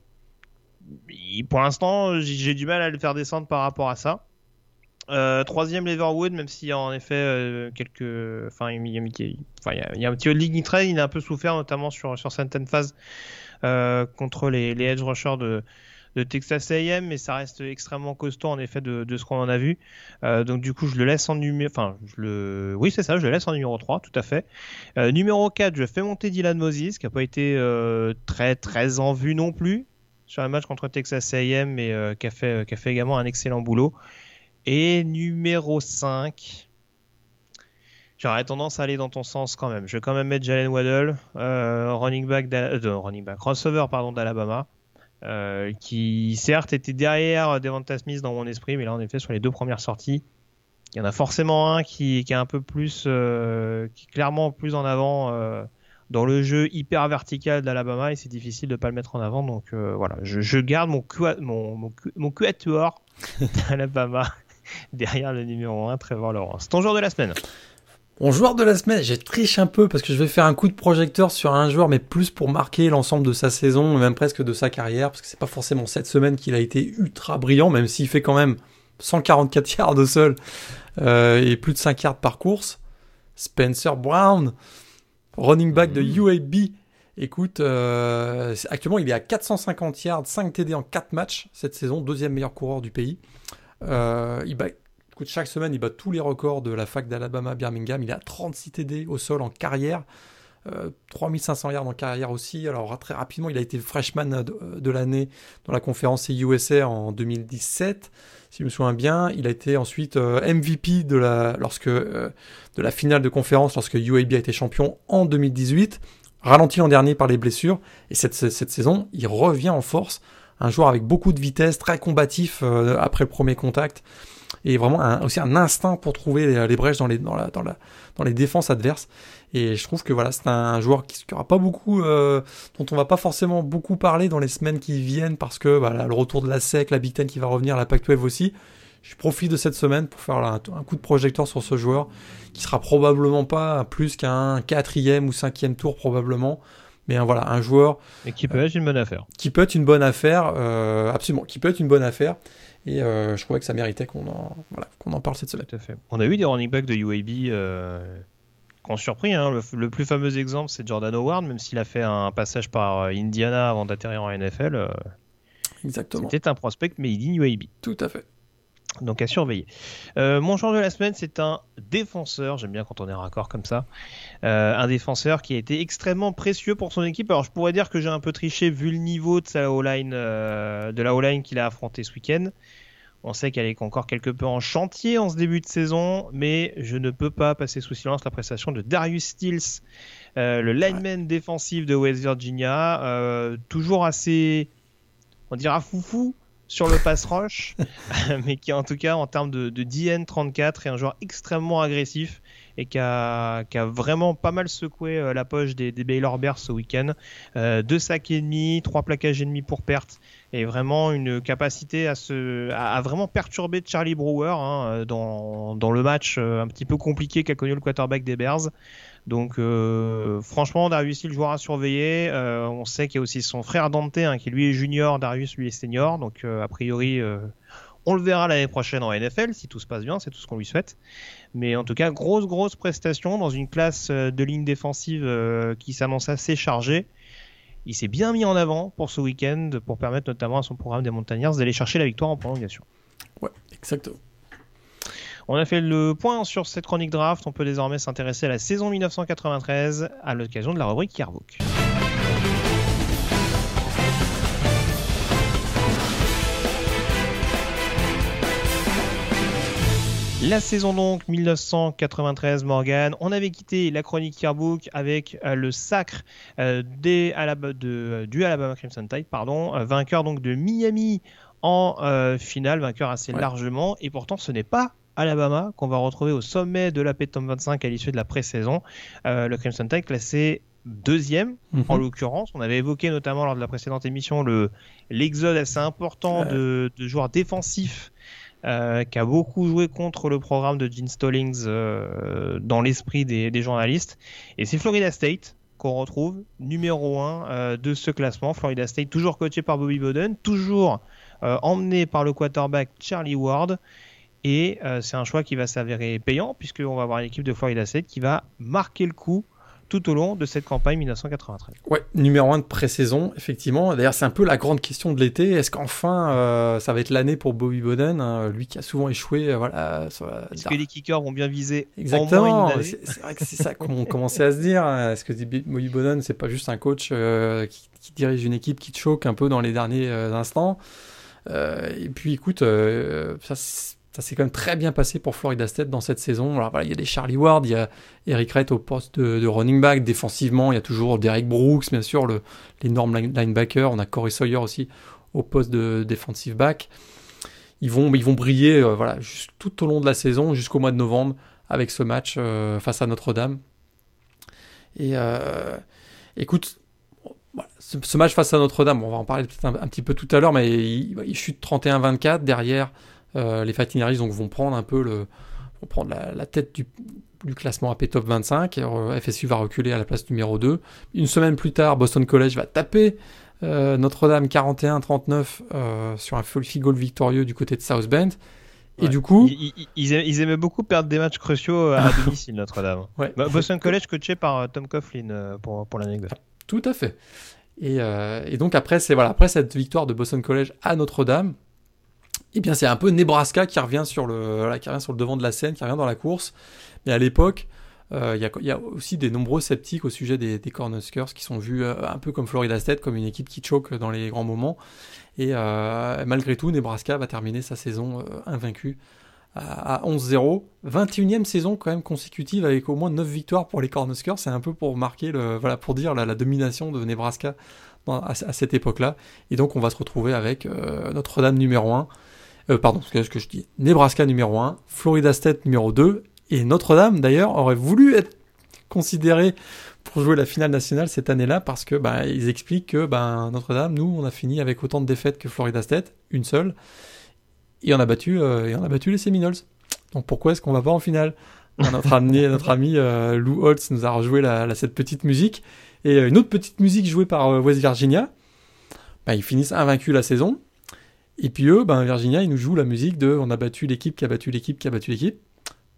Pour l'instant, j'ai du mal à le faire descendre par rapport à ça. Euh, troisième Leverwood, même s'il y a en effet euh, quelques. Enfin, il y, a, il y a un petit league trade, il a un peu souffert, notamment sur, sur certaines phases euh, contre les, les edge rushers de, de Texas AM, mais ça reste extrêmement costaud en effet de, ce qu'on en a vu. donc du coup, je le laisse en numéro. Enfin, je le. Oui, c'est ça, je le laisse en numéro 3, tout à fait. numéro 4, je fais monter Dylan Moses, qui n'a pas été très très en vue non plus sur un match contre Texas AM, mais qui, a fait, qui a fait également un excellent boulot. Et numéro 5, j'aurais tendance à aller dans ton sens quand même. Je vais quand même mettre Jalen Waddle, euh, running back, euh, running back, pardon d'Alabama, euh, qui certes était derrière Devonta Smith dans mon esprit, mais là en effet sur les deux premières sorties, il y en a forcément un qui, qui est un peu plus, qui est clairement plus en avant dans le jeu hyper vertical d'Alabama et c'est difficile de pas le mettre en avant. Donc voilà, je, garde mon, mon, mon, mon [laughs] d'Alabama [laughs] derrière le numéro 1, Trevor Lawrence. Ton joueur de la semaine Mon joueur de la semaine, j'ai triche un peu parce que je vais faire un coup de projecteur sur un joueur, mais plus pour marquer l'ensemble de sa saison, même presque de sa carrière, parce que c'est pas forcément cette semaine qu'il a été ultra brillant, même s'il fait quand même 144 [laughs] yards au sol euh, et plus de 5 yards par course. Spencer Brown, running back de mmh. UAB Écoute, euh, actuellement il est à 450 yards, 5 TD en 4 matchs cette saison, deuxième meilleur coureur du pays. Euh, il bat, écoute, chaque semaine il bat tous les records de la fac d'Alabama Birmingham. Il a 36 TD au sol en carrière. 3500 yards en carrière aussi. Alors très rapidement, il a été freshman de, l'année dans la conférence USA en 2017, si je me souviens bien. Il a été ensuite MVP de la, lorsque, de la finale de conférence lorsque UAB a été champion en 2018 ralenti l'an dernier par les blessures, et cette, cette, saison, il revient en force. Un joueur avec beaucoup de vitesse, très combatif euh, après premier contact, et vraiment aussi un instinct pour trouver les, brèches dans les, défenses adverses. Et je trouve que voilà, c'est un joueur qui aura pas beaucoup, euh, dont on va pas forcément beaucoup parler dans les semaines qui viennent, parce que voilà, le retour de la SEC, la Big Ten qui va revenir, la Pac-12 aussi. Je profite de cette semaine pour faire un, coup de projecteur sur ce joueur qui sera probablement pas plus qu'un quatrième ou cinquième tour probablement. Mais voilà, un joueur. Et qui peut être une bonne affaire. Qui peut être une bonne affaire, euh, absolument, qui peut être une bonne affaire. Et euh, je trouvais que ça méritait qu'on en, qu'on en parle cette semaine. Tout à fait. On a eu des running backs de UAB euh, qui ont surpris. Hein. Le, plus fameux exemple, c'est Jordan Howard, même s'il a fait un passage par Indiana avant d'atterrir en NFL. Exactement. C'était un prospect made in UAB. Tout à fait. Donc à surveiller. Euh, mon genre de la semaine, c'est un défenseur. J'aime bien quand on est raccord comme ça. Euh, un défenseur qui a été extrêmement précieux pour son équipe. Alors je pourrais dire que j'ai un peu triché vu le niveau de, sa line euh, de la O-line qu'il a affronté ce week-end. On sait qu'elle est encore quelque peu en chantier en ce début de saison, mais je ne peux pas passer sous silence la prestation de Darius Stills, le lineman défensif de West Virginia, toujours assez, on dira foufou, sur le pass rush, [laughs] mais qui en tout cas en termes de, DN 34 est un joueur extrêmement agressif et qui a, vraiment pas mal secoué euh, la poche des, Baylor Bears ce week-end. Euh, deux sacs et demi, trois plaquages et demi pour perte et vraiment une capacité à, vraiment perturber Charlie Brewer hein, dans, dans, le match euh, un petit peu compliqué qu'a connu le quarterback des Bears. Donc euh, franchement, Darius le joueur à surveiller. Euh, on sait qu'il y a aussi son frère Dante, hein, qui lui est junior, Darius lui est senior. Donc euh, a priori, on le verra l'année prochaine en NFL, si tout se passe bien, c'est tout ce qu'on lui souhaite. Mais en tout cas, grosse, grosse prestation dans une classe de ligne défensive qui s'annonce assez chargée. Il s'est bien mis en avant pour ce week-end, pour permettre notamment à son programme des Montagnards d'aller chercher la victoire en prolongation. Ouais, exactement. On a fait le point sur cette chronique draft. On peut désormais s'intéresser à la saison 1993 à l'occasion de la rubrique Yearbook. La saison donc 1993 Morgan, on avait quitté la chronique Yearbook avec euh, le sacre euh, des de, du Alabama Crimson Tide, pardon, euh, vainqueur donc de Miami en finale, vainqueur assez largement, et pourtant ce n'est pas Alabama, qu'on va retrouver au sommet de la Top 25 à l'issue de la pré-saison. Euh, le Crimson Tide classé deuxième, mhm. en l'occurrence. On avait évoqué notamment lors de la précédente émission le l'exode assez important de, joueurs défensifs euh, qui a beaucoup joué contre le programme de Gene Stallings euh, dans l'esprit des, journalistes. Et c'est Florida State qu'on retrouve numéro 1 de ce classement. Florida State, toujours coaché par Bobby Bowden, toujours emmené par le quarterback Charlie Ward. Et euh, c'est un choix qui va s'avérer payant, puisqu'on va avoir une équipe de Florida State qui va marquer le coup tout au long de cette campagne 1993. Ouais, numéro 1 de pré-saison, effectivement. D'ailleurs, c'est un peu la grande question de l'été. Est-ce qu'enfin, euh, ça va être l'année pour Bobby Bowden, hein, lui qui a souvent échoué euh, voilà, Est-ce que les kickers vont bien viser Exactement, c'est vrai que c'est ça qu'on [laughs] commençait à se dire. Hein. Est-ce que Bobby Bowden, c'est pas juste un coach qui, qui, dirige une équipe qui te choque un peu dans les derniers instants? Et puis, écoute, ça ça s'est quand même très bien passé pour Florida State dans cette saison. Alors voilà, il y a des Charlie Ward, il y a Eric Wright au poste de, running back. Défensivement, il y a toujours Derek Brooks, bien sûr, l'énorme linebacker. On a Corey Sawyer aussi au poste de defensive back. Ils vont, ils vont briller euh, voilà, tout au long de la saison, jusqu'au mois de novembre, avec ce match euh, face à Notre-Dame. Et euh, écoute, ce, match face à Notre-Dame, on va en parler peut-être un, petit peu tout à l'heure, mais il chute 31-24 derrière. Euh, les Fighting donc, vont prendre un peu le, vont prendre la, tête du, classement AP Top 25. FSU va reculer à la place numéro 2. Une semaine plus tard, Boston College va taper euh, Notre-Dame 41-39 euh, sur un field goal victorieux du côté de South Bend. Et du coup, ils, aimaient beaucoup perdre des matchs cruciaux à [laughs] domicile Notre-Dame. Boston College coaché par Tom Coughlin pour, pour l'anecdote. Tout à fait. Et, euh, et donc après, c'est voilà, après cette victoire de Boston College à Notre-Dame, eh bien c'est un peu Nebraska qui revient sur le, revient sur le devant de la scène, qui revient dans la course. Mais à l'époque, euh, il y, a aussi des nombreux sceptiques au sujet des, des Cornhuskers qui sont vus euh, un peu comme Florida State, comme une équipe qui choque dans les grands moments. Et euh, malgré tout, Nebraska va terminer sa saison invaincue à 11-0. 21e saison quand même consécutive avec au moins 9 victoires pour les Cornhuskers. C'est un peu pour marquer, voilà, pour dire la, domination de Nebraska à, cette époque-là. Et donc on va se retrouver avec Notre-Dame numéro 1. Pardon, ce que, je dis. Nebraska numéro 1, Florida State numéro 2 et Notre-Dame, d'ailleurs, aurait voulu être considéré pour jouer la finale nationale cette année-là parce que bah, ils expliquent que bah, Notre-Dame, nous, on a fini avec autant de défaites que Florida State, une seule, et on a battu, euh, et on a battu les Seminoles. Donc pourquoi est-ce qu'on va pas en finale? Notre ami, notre ami euh, Lou Holtz nous a rejoué cette petite musique et euh, une autre petite musique jouée par West Virginia. Bah, ils finissent invaincus la saison. Et puis eux, ben Virginia, ils nous jouent la musique de on a battu l'équipe qui a battu l'équipe qui a battu l'équipe.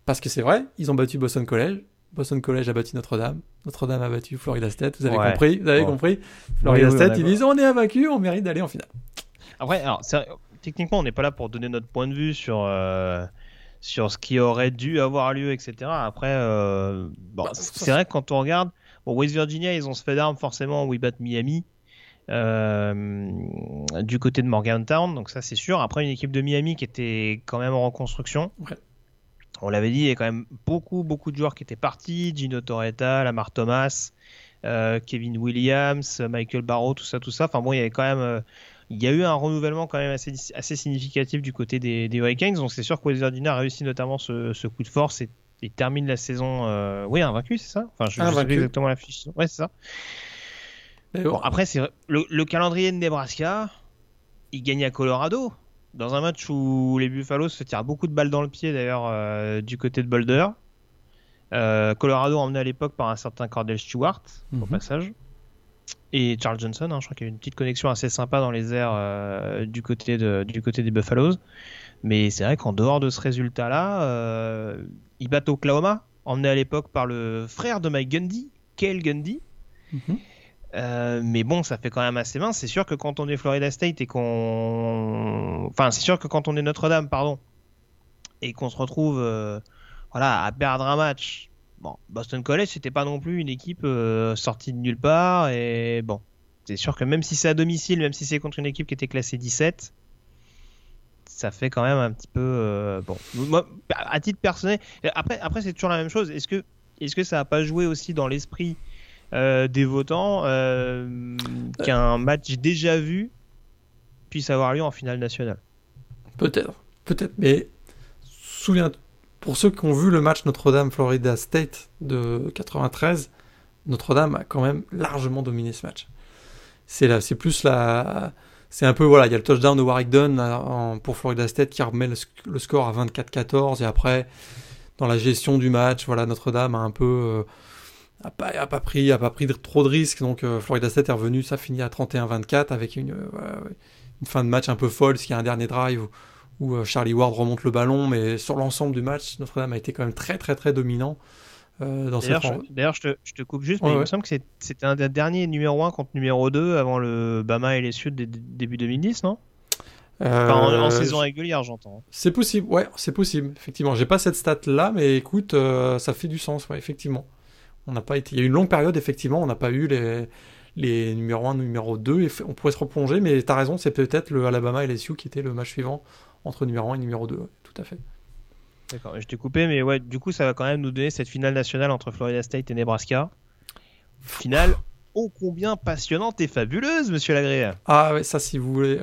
Parce que c'est vrai, ils ont battu Boston College. Boston College a battu Notre-Dame. Notre-Dame a battu Florida State. Vous avez compris Vous avez compris Florida State, ils disent on est invaincu, on mérite d'aller en finale. Après, alors, techniquement, on n'est pas là pour donner notre point de vue sur. Euh, sur ce qui aurait dû avoir lieu, etc. Après, euh, bon, bah, c'est vrai que quand on regarde, bon, West Virginia, ils ont se fait d'armes forcément où ils battent Miami. Euh, du côté de Morgantown, donc ça c'est sûr. Après une équipe de Miami qui était quand même en reconstruction. Ouais on l'avait dit, il y a quand même beaucoup, beaucoup de joueurs qui étaient partis. Gino Torretta, Lamar Thomas, euh, Kevin Williams, Michael Barrow, tout ça, tout ça. Enfin bon, il y avait quand même, euh, il y a eu un renouvellement quand même assez, assez significatif du côté des, Hurricanes. Donc c'est sûr que West a réussi notamment ce, coup de force et, termine la saison, euh, oui, invaincu, c'est ça? Enfin, je, ne sais plus exactement la fiche. Ouais, c'est ça. Bon, après, c'est le, le calendrier de Nebraska. Il gagne à Colorado dans un match où les Buffaloes se tirent beaucoup de balles dans le pied d'ailleurs euh, du côté de Boulder. Euh, Colorado emmené à l'époque par un certain Cordell Stewart au mhm. passage et Charles Johnson. Hein, je crois qu'il y a une petite connexion assez sympa dans les airs euh, du côté de, du côté des Buffaloes. Mais c'est vrai qu'en dehors de ce résultat-là, ils battent Oklahoma, emmené à l'époque par le frère de Mike Gundy, Cale Gundy. Mhm. Euh, mais bon, ça fait quand même assez mince. C'est sûr que quand on est Florida State et qu'on. Enfin, c'est sûr que quand on est Notre-Dame, pardon, et qu'on se retrouve euh, voilà, à perdre un match. Boston College, c'était pas non plus une équipe euh, sortie de nulle part. Et bon, c'est sûr que même si c'est à domicile, même si c'est contre une équipe qui était classée 17, ça fait quand même un petit peu. bon, moi, à titre personnel. Après, après c'est toujours la même chose. Est-ce que, est-ce que ça n'a pas joué aussi dans l'esprit des votants euh, qu'un match déjà vu puisse avoir lieu en finale nationale. Peut-être, peut-être, mais souviens, pour ceux qui ont vu le match Notre-Dame-Florida State de 93, Notre-Dame a quand même largement dominé ce match. C'est plus la, c'est un peu voilà, il y a le touchdown de Warwick Dunn pour Florida State qui remet le, score à 24-14 et après dans la gestion du match, voilà, Notre-Dame a un peu euh, a pas, a pas pris, a pas pris trop de risques. Donc euh, Florida State est revenu, ça finit à 31-24 avec une, euh, une, fin de match un peu folle, qu'il y a un dernier drive où, euh, Charlie Ward remonte le ballon, mais sur l'ensemble du match, Notre-Dame a été quand même très très très dominant. D'ailleurs, je, te, je, te, coupe juste, mais il me semble que c'était un des derniers numéro 1 contre numéro 2 avant le Bama et les Sud début 2010, non? En, saison régulière, j'entends. C'est possible, ouais, c'est possible, effectivement. J'ai pas cette stat là, mais écoute, ça fait du sens, ouais, effectivement. On n'a pas été. Il y a eu une longue période, effectivement, on n'a pas eu les, les numéro 1, numéro 2, et on pourrait se replonger, mais tu as raison, c'est peut-être le Alabama et LSU qui était le match suivant entre numéro 1 et numéro 2, tout à fait. D'accord, je t'ai coupé, mais ouais, du coup, ça va quand même nous donner cette finale nationale entre Florida State et Nebraska. Finale ô combien passionnante et fabuleuse, monsieur Lagré. Ah ouais, ça, si vous voulez.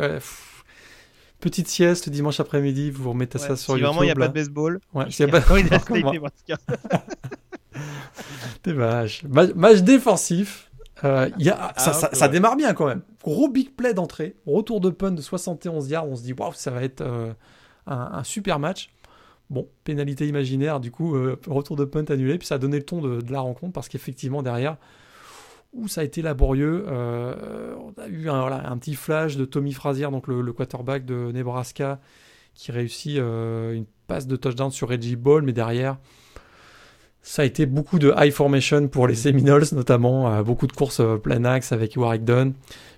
Petite sieste dimanche après-midi, vous remettez ça sur si YouTube. vraiment il n'y a pas de baseball. Ouais, s'il n'y a pas [laughs] [laughs] [laughs] Vache. Match défensif. Euh, y a, ça, ah, ça, démarre bien quand même. Gros big play d'entrée. Retour de punt de 71 yards. On se dit, waouh, ça va être euh, un, super match. Bon, pénalité imaginaire, du coup, euh, retour de punt annulé. Puis ça a donné le ton de, la rencontre parce qu'effectivement, derrière, où ça a été laborieux. on a eu un, un, petit flash de Tommy Frazier, donc le, le quarterback de Nebraska, qui réussit une passe de touchdown sur Reggie Ball, mais derrière Ça a été beaucoup de high formation pour les Seminoles, notamment euh, beaucoup de courses euh, plein axe avec Warwick Dunn.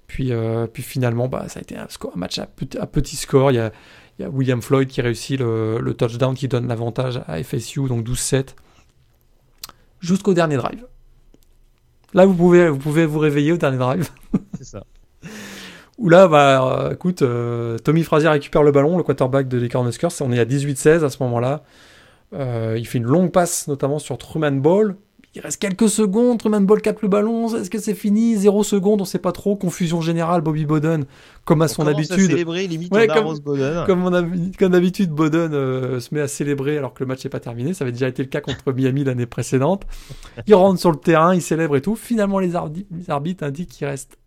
Puis, euh, puis finalement, bah, ça a été un, score, un match à, petit, à petit score. Il y, a, il y, a, William Floyd qui réussit le, le touchdown qui donne l'avantage à FSU, donc 12-7, jusqu'au dernier drive. Là, vous pouvez, vous pouvez vous réveiller au dernier drive. C'est ça. [laughs] Où là, bah, écoute, euh, Tommy Frazier récupère le ballon, le quarterback de les Cornhuskers. On est à 18-16 à ce moment-là. Euh, il fait une longue passe, notamment sur Truman Ball. Il reste quelques secondes. Truman Ball capte le ballon. Est-ce que c'est fini? Zéro seconde, on sait pas trop. Confusion générale. Bobby Bowden, comme à on son habitude. célébrer, limite ouais, comme, Bowden. Comme, on a, comme d'habitude, Bowden euh, se met à célébrer alors que le match n'est pas terminé. Ça avait déjà été le cas contre Miami l'année précédente. Il rentre sur le terrain, il célèbre et tout. Finalement, les, arbitres, les arbitres indiquent qu'il reste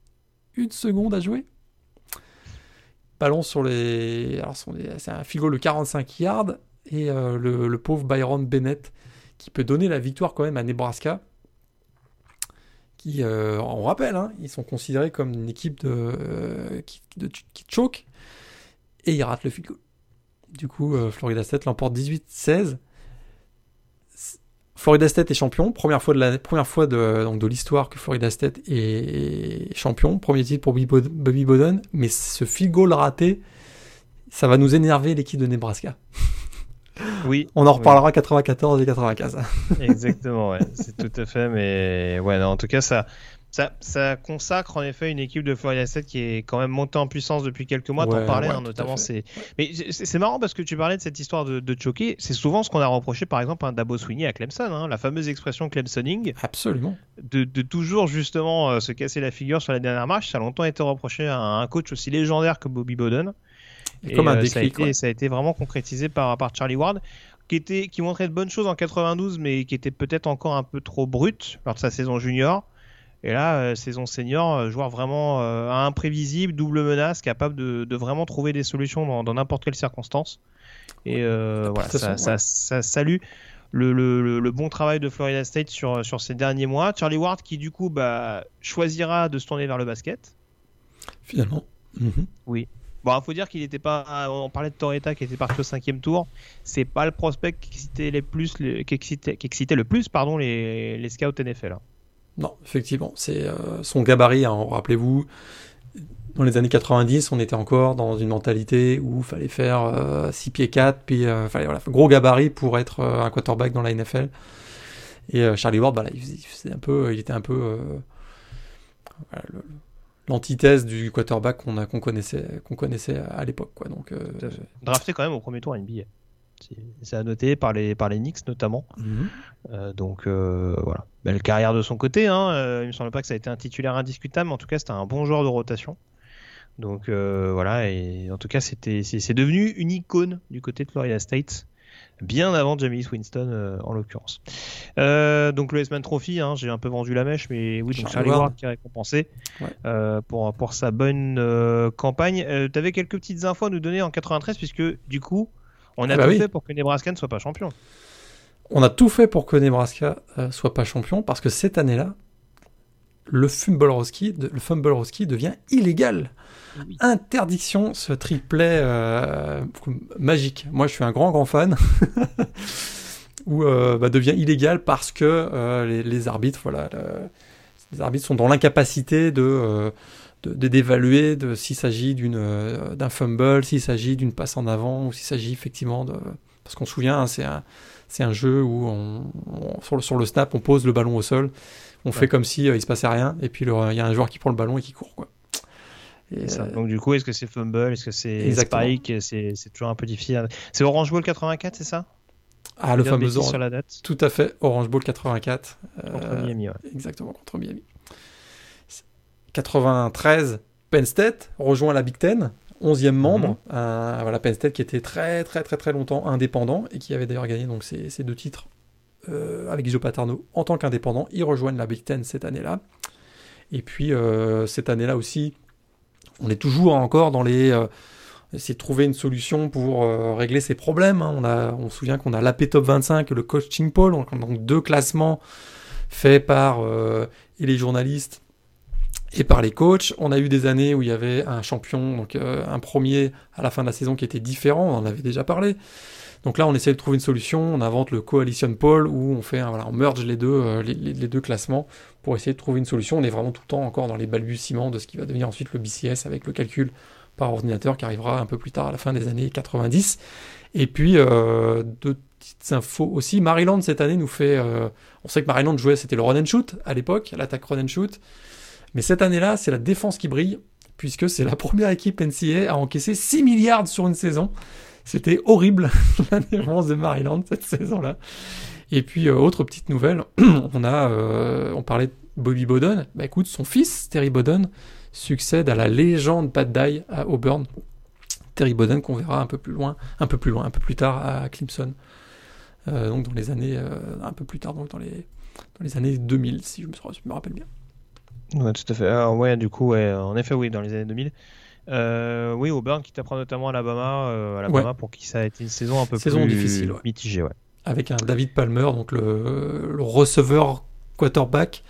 une seconde à jouer ballon sur les. Alors, c'est un figo le 45 yards et euh, le, pauvre Byron Bennett qui peut donner la victoire quand même à Nebraska. Qui, euh, on rappelle, hein, ils sont considérés comme une équipe de, euh, qui, choke et ils ratent le field goal. Du coup, Florida State l'emporte 18-16. Florida State est champion, première fois de l'histoire que Florida State est champion, premier titre pour Bobby Bowden, mais ce field goal raté, ça va nous énerver l'équipe de Nebraska. Oui. On en reparlera oui. 94 et 95. [laughs] Exactement, ouais, c'est tout à fait, mais ouais, non, en tout cas ça. Ça, ça, consacre en effet une équipe de Florida State qui est quand même montée en puissance depuis quelques mois. Ouais, T'en parlais, ouais, hein, notamment. C'est, mais c'est marrant parce que tu parlais de cette histoire de, de choquer. C'est souvent ce qu'on a reproché, par exemple, à un Dabo Sweeney à Clemson, hein, la fameuse expression Clemsoning. Absolument. De, de toujours justement euh, se casser la figure sur la dernière marche. Ça a longtemps été reproché à un coach aussi légendaire que Bobby Bowden. Et, comme un euh, déclic, ça, a été, ça a été vraiment concrétisé par, par Charlie Ward. Qui, était, qui montrait de bonnes choses en 92, mais qui était peut-être encore un peu trop brut lors de sa saison junior. Et là, euh, saison senior, euh, joueur vraiment euh, imprévisible, double menace, capable de, de, vraiment trouver des solutions dans n'importe quelle circonstance. Et voilà, ça, ça, ça, salue le, le, le, bon travail de Florida State sur, sur ces derniers mois. Charlie Ward qui du coup bah, choisira de se tourner vers le basket. Finalement. -hmm. Oui. Bon, il faut dire qu'il n'était pas. On parlait de Torreta qui était parti au cinquième tour. C'est pas le prospect qui excitait, le plus pardon, les, scouts NFL. Hein. Non, effectivement, c'est euh, son gabarit. Hein, Rappelez-vous, dans les années 90, on était encore dans une mentalité où il fallait faire euh, 6 pieds 4, puis euh, fallait, voilà, gros gabarit pour être euh, un quarterback dans la NFL. Et euh, Charlie Ward, bah, il, un peu, il était un peu voilà, l'antithèse du quarterback qu'on connaissait, qu'on connaissait à l'époque. Quoi. Donc, Drafté quand même au premier tour à NBA. C'est à noter par les, par les Knicks notamment. Mhm. Mm -hmm. euh, donc euh, voilà, belle carrière de son côté. Hein. Euh, il me semble pas que ça a été un titulaire indiscutable, mais en tout cas c'était un bon joueur de rotation. Donc euh, voilà, et en tout cas c'était c'est devenu une icône du côté de Florida State, bien avant Jamie Winston euh, en l'occurrence. donc le S-Man Trophy, hein, j'ai un peu vendu la mèche, mais oui, donc Charlie Ward qui est récompensé ouais. pour, pour sa bonne campagne. tu avais quelques petites infos à nous donner en 93, puisque du coup on a ah bah tout oui. fait pour que Nebraska ne soit pas champion. On a tout fait pour que Nebraska euh, soit pas champion parce que cette année-là, le de, le Fumbleroski devient illégal. Oui. Interdiction, ce triplet euh, magique. Moi, je suis un grand grand fan. [laughs] où euh, bah, devient illégal parce que euh, les, les, arbitres, voilà, le, les arbitres sont dans l'incapacité de d'évaluer de, de, s'il s'agit d'une d'un fumble, s'il s'agit d'une passe en avant ou s'il s'agit effectivement de parce qu'on se souvient hein, c'est un c'est un jeu où on, on, sur, le, sur le snap on pose le ballon au sol, on ouais. fait comme si euh, il se passait rien et puis il y a un joueur qui prend le ballon et qui court quoi. Et ça. Donc du coup est-ce que c'est fumble, est-ce que c'est spike, c'est toujours un peu difficile. C'est Orange Bowl 84 c'est ça? Ah, le fameux sur la date. Tout à fait, Orange Bowl 84. Contre euh, Miami, ouais. Exactement, contre Miami. 93, Penn State rejoint la Big Ten, 11e membre. Mm -hmm. euh, voilà, Penn State qui était très très très très longtemps indépendant et qui avait d'ailleurs gagné donc ces, deux titres euh, avec Joe Paterno en tant qu'indépendant. Ils rejoignent la Big Ten cette année-là. Et puis euh, cette année-là aussi, on est toujours encore dans les euh, essayer de trouver une solution pour euh, régler ces problèmes. Hein. On, a, on se souvient qu'on a l'AP Top 25 et le Coaching Poll, donc, deux classements faits par et les journalistes et par les coachs. On a eu des années où il y avait un champion, donc un premier à la fin de la saison qui était différent, on en avait déjà parlé. Donc là, on essaie de trouver une solution, on invente le Coalition Poll où on fait, voilà, on merge les deux, euh, les, deux classements pour essayer de trouver une solution. On est vraiment tout le temps encore dans les balbutiements de ce qui va devenir ensuite le BCS avec le calcul par ordinateur qui arrivera un peu plus tard à la fin des années 90. Et puis, euh, deux petites infos aussi. Maryland, cette année, nous fait... euh, on sait que Maryland jouait, c'était le run and shoot à l'époque, l'attaque run and shoot. Mais cette année-là, c'est la défense qui brille, puisque c'est la première équipe NCAA à encaisser 6 milliards sur une saison. C'était horrible, [laughs] la défense de Maryland cette saison-là. Et puis, euh, autre petite nouvelle, [clears throat] on a, euh, on parlait de Bobby Bowden. Bah écoute, son fils, Terry Bowden, succède à la légende Pat Dye à Auburn. Terry Bowden qu'on verra un peu plus loin, un peu plus loin, un peu plus tard à Clemson. Euh, donc dans les années, un peu plus tard, donc dans les, dans les années 2000, si je me, rappelle bien. Ouais, tout à fait. Alors, ouais, du coup, en effet, oui, dans les années 2000. Euh, oui, Auburn qui t'apprend notamment à Alabama, euh, Alabama pour qui ça a été une saison un peu Saison plus difficile, ouais. mitigée. Ouais. Avec un David Palmer, donc le, le receveur quarterback,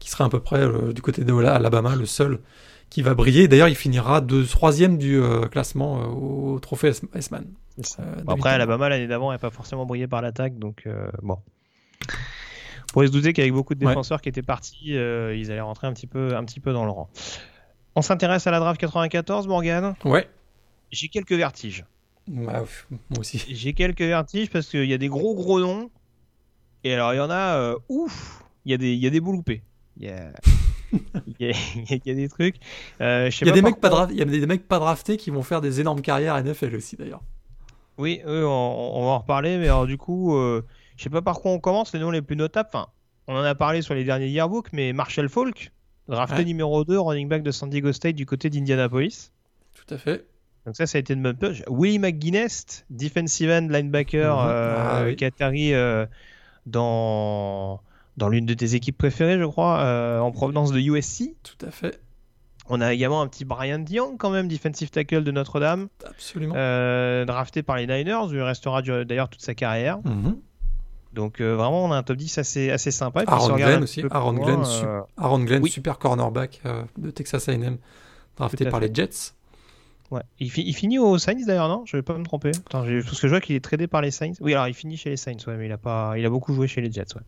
qui sera à peu près euh, du côté de Alabama le seul qui va briller. D'ailleurs, il finira de troisième du euh, classement au trophée S-Man. Bon, après. Alabama l'année d'avant n'a pas forcément brillé par l'attaque, donc bon. On pourrait se douter qu'avec beaucoup de défenseurs qui étaient partis, ils allaient rentrer un petit peu, un petit peu dans le rang. On s'intéresse à la draft 94, Morgan? Ouais. J'ai quelques vertiges. Bah, moi aussi. [laughs] J'ai quelques vertiges parce qu'il y a des gros gros noms. Et alors il y en a, euh, ouf, il y a des, y a des bouts loupés. [laughs] Il y a, il y a, il y a des trucs. Euh, Il y a des mecs pas draftés, il y a des mecs pas draftés qui vont faire des énormes carrières NFL aussi d'ailleurs. Oui, oui, on, on va en reparler, mais alors du coup, euh, je sais pas par quoi on commence, les noms les plus notables. Enfin, on en a parlé sur les derniers yearbooks, mais Marshall Falk, drafté Ouais. numéro 2, running back de San Diego State du côté d'Indianapolis. Tout à fait. Donc ça, ça a été une bonne pioche. Willie McGuinness, defensive end linebacker, Mhm. euh, Ah oui. qui atterrit euh, dans, dans l'une de tes équipes préférées, je crois, euh, en provenance de USC. Tout à fait. On a également un petit Brian Dion, quand même, defensive tackle de Notre-Dame, Absolument. drafté par les Niners. Il restera d'ailleurs toute sa carrière. Mhm. Donc euh, vraiment, on a un top 10 assez, assez sympa. Et puis, on Aaron Glenn aussi. Aaron loin, Glenn, euh, su- Aaron Glenn oui. super cornerback euh, de Texas A&M, drafté par fait. les Jets. ouais. il, fi- il finit aux Saints d'ailleurs, non? Je vais pas me tromper. Attends, parce que je vois qu'il est tradé par les Saints. Oui, alors il finit chez les Saints, ouais, mais il a, pas... il a beaucoup joué chez les Jets, ouais.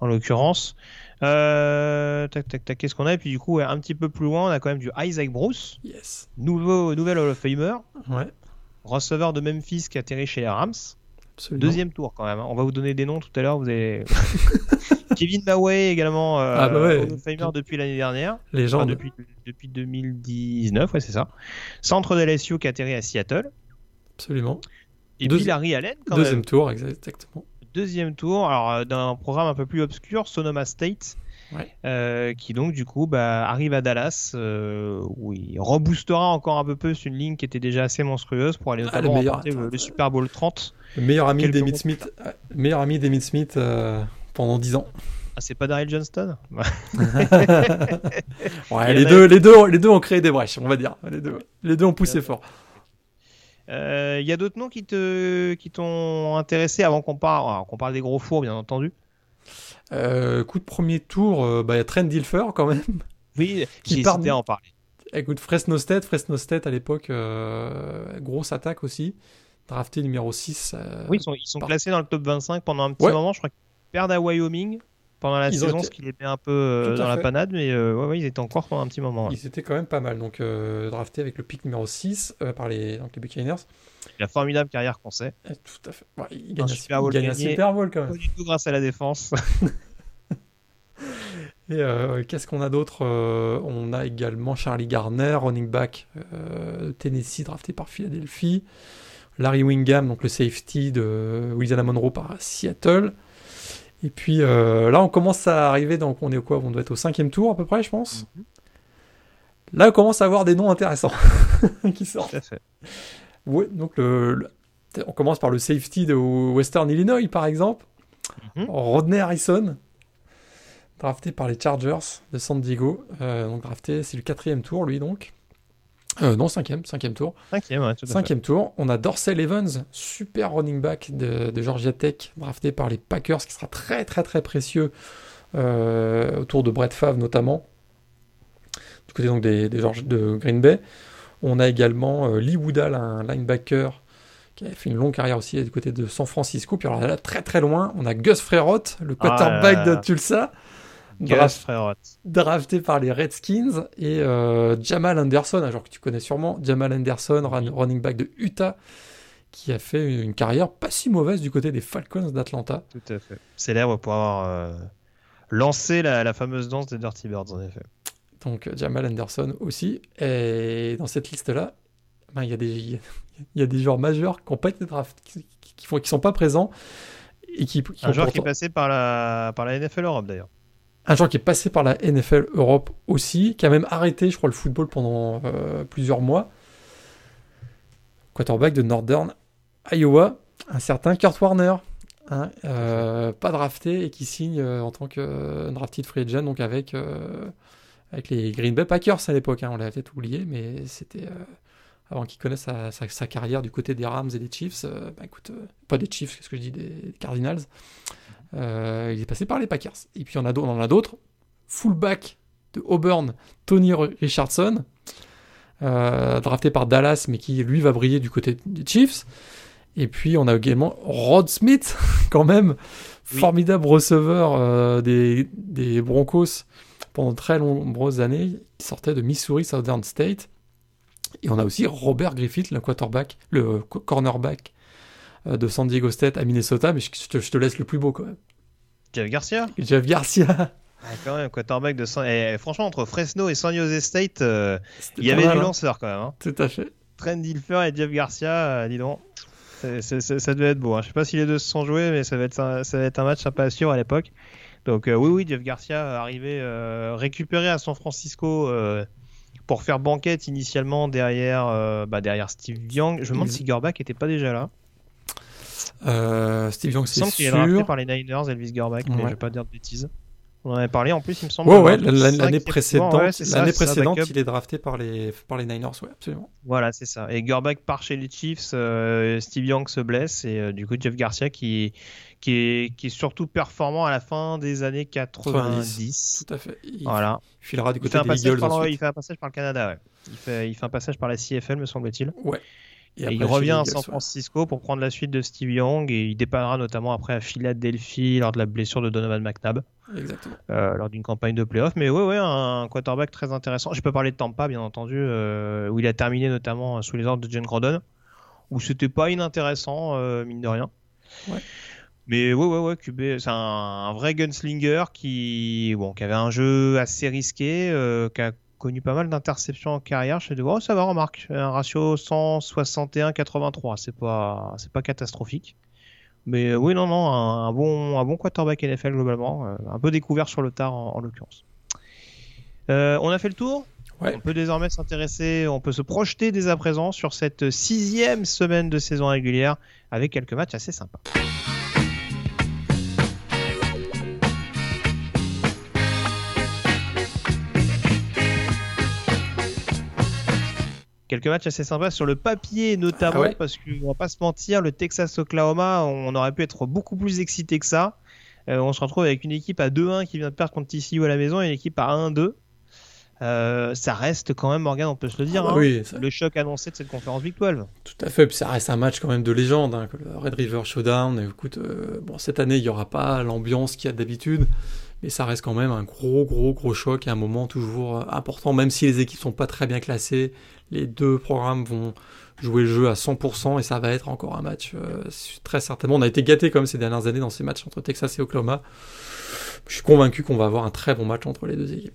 En l'occurrence. Euh, tac, tac, tac, qu'est-ce qu'on a? Et puis du coup, ouais, un petit peu plus loin, on a quand même du Isaac Bruce, Yes. nouveau, nouvel Hall of Famer, Ouais. receveur de Memphis qui a atterri chez les Rams. Absolument. Deuxième tour quand même. hein. On va vous donner des noms tout à l'heure. Vous allez. [laughs] Kevin Maway également euh, Ah bah ouais. Famer depuis l'année dernière. Enfin, Légende. depuis, depuis 2019, ouais, c'est ça. Centre de LSU qui a atterri à Seattle. Absolument. Et Deuxi- puis Larry Allen, quand Deuxième même. tour, exactement. Deuxième tour, alors euh, d'un programme un peu plus obscur, Sonoma State, Ouais. euh, qui donc du coup bah, arrive à Dallas, euh, où il reboostera encore un peu plus une ligne qui était déjà assez monstrueuse pour aller Ah, notamment remporter le, attends, le Super Bowl 30. Le meilleur ami d'Emmitt. Smith, euh, meilleur ami d'Emmitt Smith euh, pendant 10 ans. Ah, c'est pas Daryl Johnston? [laughs] Ouais, les a- deux, les deux, les deux ont créé des brèches, on va dire. Les deux, les deux ont poussé fort. Euh, Il y a d'autres noms qui te qui t'ont intéressé avant qu'on parle, alors, qu'on parle des gros fours, bien entendu? Euh, coup de premier tour, euh, bah, il y a Trent Dilfer quand même. [laughs] Oui, Qui j'ai part à en parler. Écoute, Fresno State, Fresno State à l'époque, euh, grosse attaque aussi. Drafté numéro 6. euh, Oui, ils sont, ils sont par- classés dans le top 25 pendant un petit Ouais. moment. Je crois qu'ils perdent à Wyoming pendant la Ils saison, été- ce qui les met un peu euh, dans la panade, mais euh, ouais, ouais, ils étaient encore pendant un petit moment. Ils étaient quand même pas mal. Donc, euh, drafté avec le pick numéro 6 euh, par les, donc les Buccaneers. La formidable carrière qu'on sait. Euh, tout à fait. Ouais, il gagne, un- Super il gagne un. Super Bowl quand Pas même. du tout grâce à la défense. [laughs] [laughs] Et euh, qu'est-ce qu'on a d'autre Euh, On a également Charlie Garner, running back euh, Tennessee, drafté par Philadelphie. Larry Wingham, donc le safety de Louisiana Monroe par Seattle. Et puis euh, là, on commence à arriver, donc on est au quoi? On doit être au cinquième tour à peu près, je pense. Là, on commence à avoir des noms intéressants [laughs] qui sortent. Ouais, donc le, le- on commence par le safety de Western Illinois, par exemple. Mhm. Rodney Harrison, drafté par les Chargers de San Diego. Euh, donc drafté, c'est le quatrième tour, lui, donc. Euh, non, cinquième, cinquième tour. Cinquième, ouais, tout à fait. Cinquième tour. On a Dorsey Evans, super running back de, de Georgia Tech, drafté par les Packers, qui sera très, très, très précieux euh, autour de Brett Favre, notamment. Du côté donc des, des George- de Green Bay. On a également euh, Lee Woodall, un linebacker qui avait fait une longue carrière aussi du côté de San Francisco. Puis alors là, très très loin, on a Gus Frerotte, le quarterback Ah là. de Tulsa, draft- drafté par les Redskins, et euh, Jamal Anderson, un joueur que tu connais sûrement, Jamal Anderson, run- running back de Utah, qui a fait une carrière pas si mauvaise du côté des Falcons d'Atlanta. Tout à fait. Célèbre pour avoir euh, lancé la, la fameuse danse des Dirty Birds, en effet. Donc Jamal Anderson aussi. Et dans cette liste-là, ben, il y, a des- il y a des joueurs majeurs qui pas été draftés, qui, qui, qui font, qui sont pas présents. Et qui, Un joueur qui est passé par la, par la NFL Europe, d'ailleurs. Un joueur qui est passé par la NFL Europe aussi, qui a même arrêté, je crois, le football pendant euh, plusieurs mois. Quarterback de Northern Iowa, un certain Kurt Warner. hein, euh, pas drafté et qui signe euh, en tant que drafted free agent, donc avec, avec les Green Bay Packers à l'époque. hein, on l'a peut-être oublié, mais c'était avant qu'il connaisse sa, carrière du côté des Rams et des Chiefs. bah, écoute, pas des Chiefs, qu'est-ce que je dis, des Cardinals. Euh, il est passé par les Packers. Et puis on, a on en a d'autres. Fullback de Auburn, Tony Richardson, euh, drafté par Dallas, mais qui lui va briller du côté des Chiefs. Et puis on a également Rod Smith, [laughs] quand même, Oui. formidable receveur euh, des, des Broncos pendant très nombreuses années. Il sortait de Missouri Southern State. Et on a aussi Robert Griffith, le quarterback, le co- cornerback de San Diego State à Minnesota. Mais je, te, je te laisse le plus beau quand même. Jeff Garcia Jeff Garcia. Ah, quand même, quarterback de San... eh, franchement, entre Fresno et San Jose State, euh, il y avait mal, du hein. lanceur quand même. Hein. Tout à fait. Trent Dilfer et Jeff Garcia, euh, dis donc. Ça devait être beau. Hein. Je sais pas si les deux se sont joués, mais ça va être un, ça va être un match sympa à suivre à l'époque. Donc euh, oui, oui, Jeff Garcia arrivé euh, récupéré à San Francisco euh, pour faire banquette initialement derrière, euh, bah, derrière Steve Young. Je me demande si Gorbach était pas déjà là. Euh, Steve Young, Il me c'est semble qu'il est drafté sûr. par les Niners, Elvis mais Ouais. je vais pas dire de bêtises. On en avait parlé en plus, il me semble. Ouais, ouais, l'année précédente, Ouais, c'est l'année c'est ça, précédente, il est drafté par les, par les Niners, ouais, absolument. Voilà, c'est ça. Et Gorbach part chez les Chiefs, euh, Steve Young se blesse et euh, du coup Jeff Garcia qui, qui, est, qui est surtout performant à la fin des années 90. Tout à fait. Il Voilà. filera du Il côté fait, un des passage Eagles par le, il fait un passage par le Canada, ouais. Il fait, il fait un passage par la CFL, me semble-t-il. Et, après, il revient à San ouais. Francisco pour prendre la suite de Steve Young et il dépanera notamment après à Philadelphie lors de la blessure de Donovan McNabb. Exactement. euh, lors d'une campagne de playoff. Mais ouais, ouais, un quarterback très intéressant. Je peux parler de Tampa, bien entendu, euh, où il a terminé notamment sous les ordres de John Grodon, où c'était pas inintéressant, euh, mine de rien. Ouais. Mais ouais, ouais, ouais, QB, c'est un, un vrai gunslinger qui, bon, qui avait un jeu assez risqué, euh, qui a connu pas mal d'interceptions en carrière. Je suis dit, oh, ça va, remarque, un ratio 161-83, c'est pas, c'est pas catastrophique. Mais euh, oui, non, non, un, un bon, un bon quarterback NFL globalement, euh, un peu découvert sur le tard en, en l'occurrence. Euh, on a fait le tour. Ouais. On peut désormais s'intéresser, on peut se projeter dès à présent sur cette sixième semaine de saison régulière avec quelques matchs assez sympas. Quelques matchs assez sympas sur le papier notamment Ah ouais. parce qu'on va pas se mentir, le Texas-Oklahoma, on aurait pu être beaucoup plus excité que ça. Euh, on se retrouve avec une équipe à 2-1 qui vient de perdre contre TCU à la maison et une équipe à 1-2. Euh, ça reste quand même, Morgan, on peut se le dire, Ah bah hein, oui, ça- le choc annoncé de cette conférence Big 12. Tout à fait, puis ça reste un match quand même de légende, hein, le Red River Showdown. Et écoute, euh, bon, cette année, il n'y aura pas l'ambiance qu'il y a d'habitude, mais ça reste quand même un gros, gros, gros choc et un moment toujours important, même si les équipes sont pas très bien classées. Les deux programmes vont jouer le jeu à 100% et ça va être encore un match euh, très certainement. On a été gâtés comme ces dernières années dans ces matchs entre Texas et Oklahoma. Je suis convaincu qu'on va avoir un très bon match entre les deux équipes.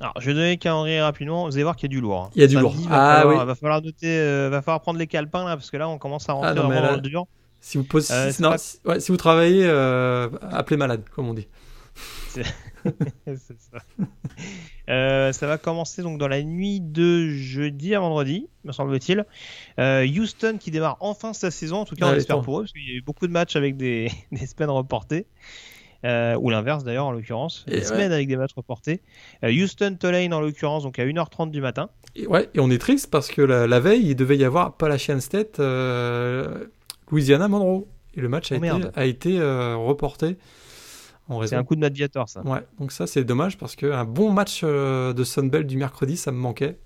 Alors, je vais donner le calendrier rapidement. Vous allez voir qu'il y a du lourd. hein. Il y a du lourd. Va Ah falloir, oui. va falloir noter, euh, va falloir prendre les calepins là, parce que là, on commence à rentrer Ah non, mais vraiment là- dans le dur. Si vous, Euh, si, c'est non, pas- si- ouais, si vous travaillez, appelez malade, comme on dit. [laughs] Ça. Euh, ça va commencer donc dans la nuit de jeudi à vendredi, me semble-t-il. Euh, Houston qui démarre enfin sa saison, en tout cas on Ouais, espère attends. pour eux, parce qu'il y a eu beaucoup de matchs avec des, [laughs] des semaines reportées. Euh, ou l'inverse d'ailleurs en l'occurrence, des ouais. semaines avec des matchs reportés. Houston Tulane en l'occurrence, donc à 1h30 du matin. Et, ouais, et on est triste parce que la, la veille, il devait y avoir Appalachian State, Louisiana, Monroe. Et le match a Oh, été, a été reporté C'est un coup de Mediator ça. Ouais, donc ça c'est dommage parce qu'un bon match euh, de Sunbelt du mercredi, ça me manquait.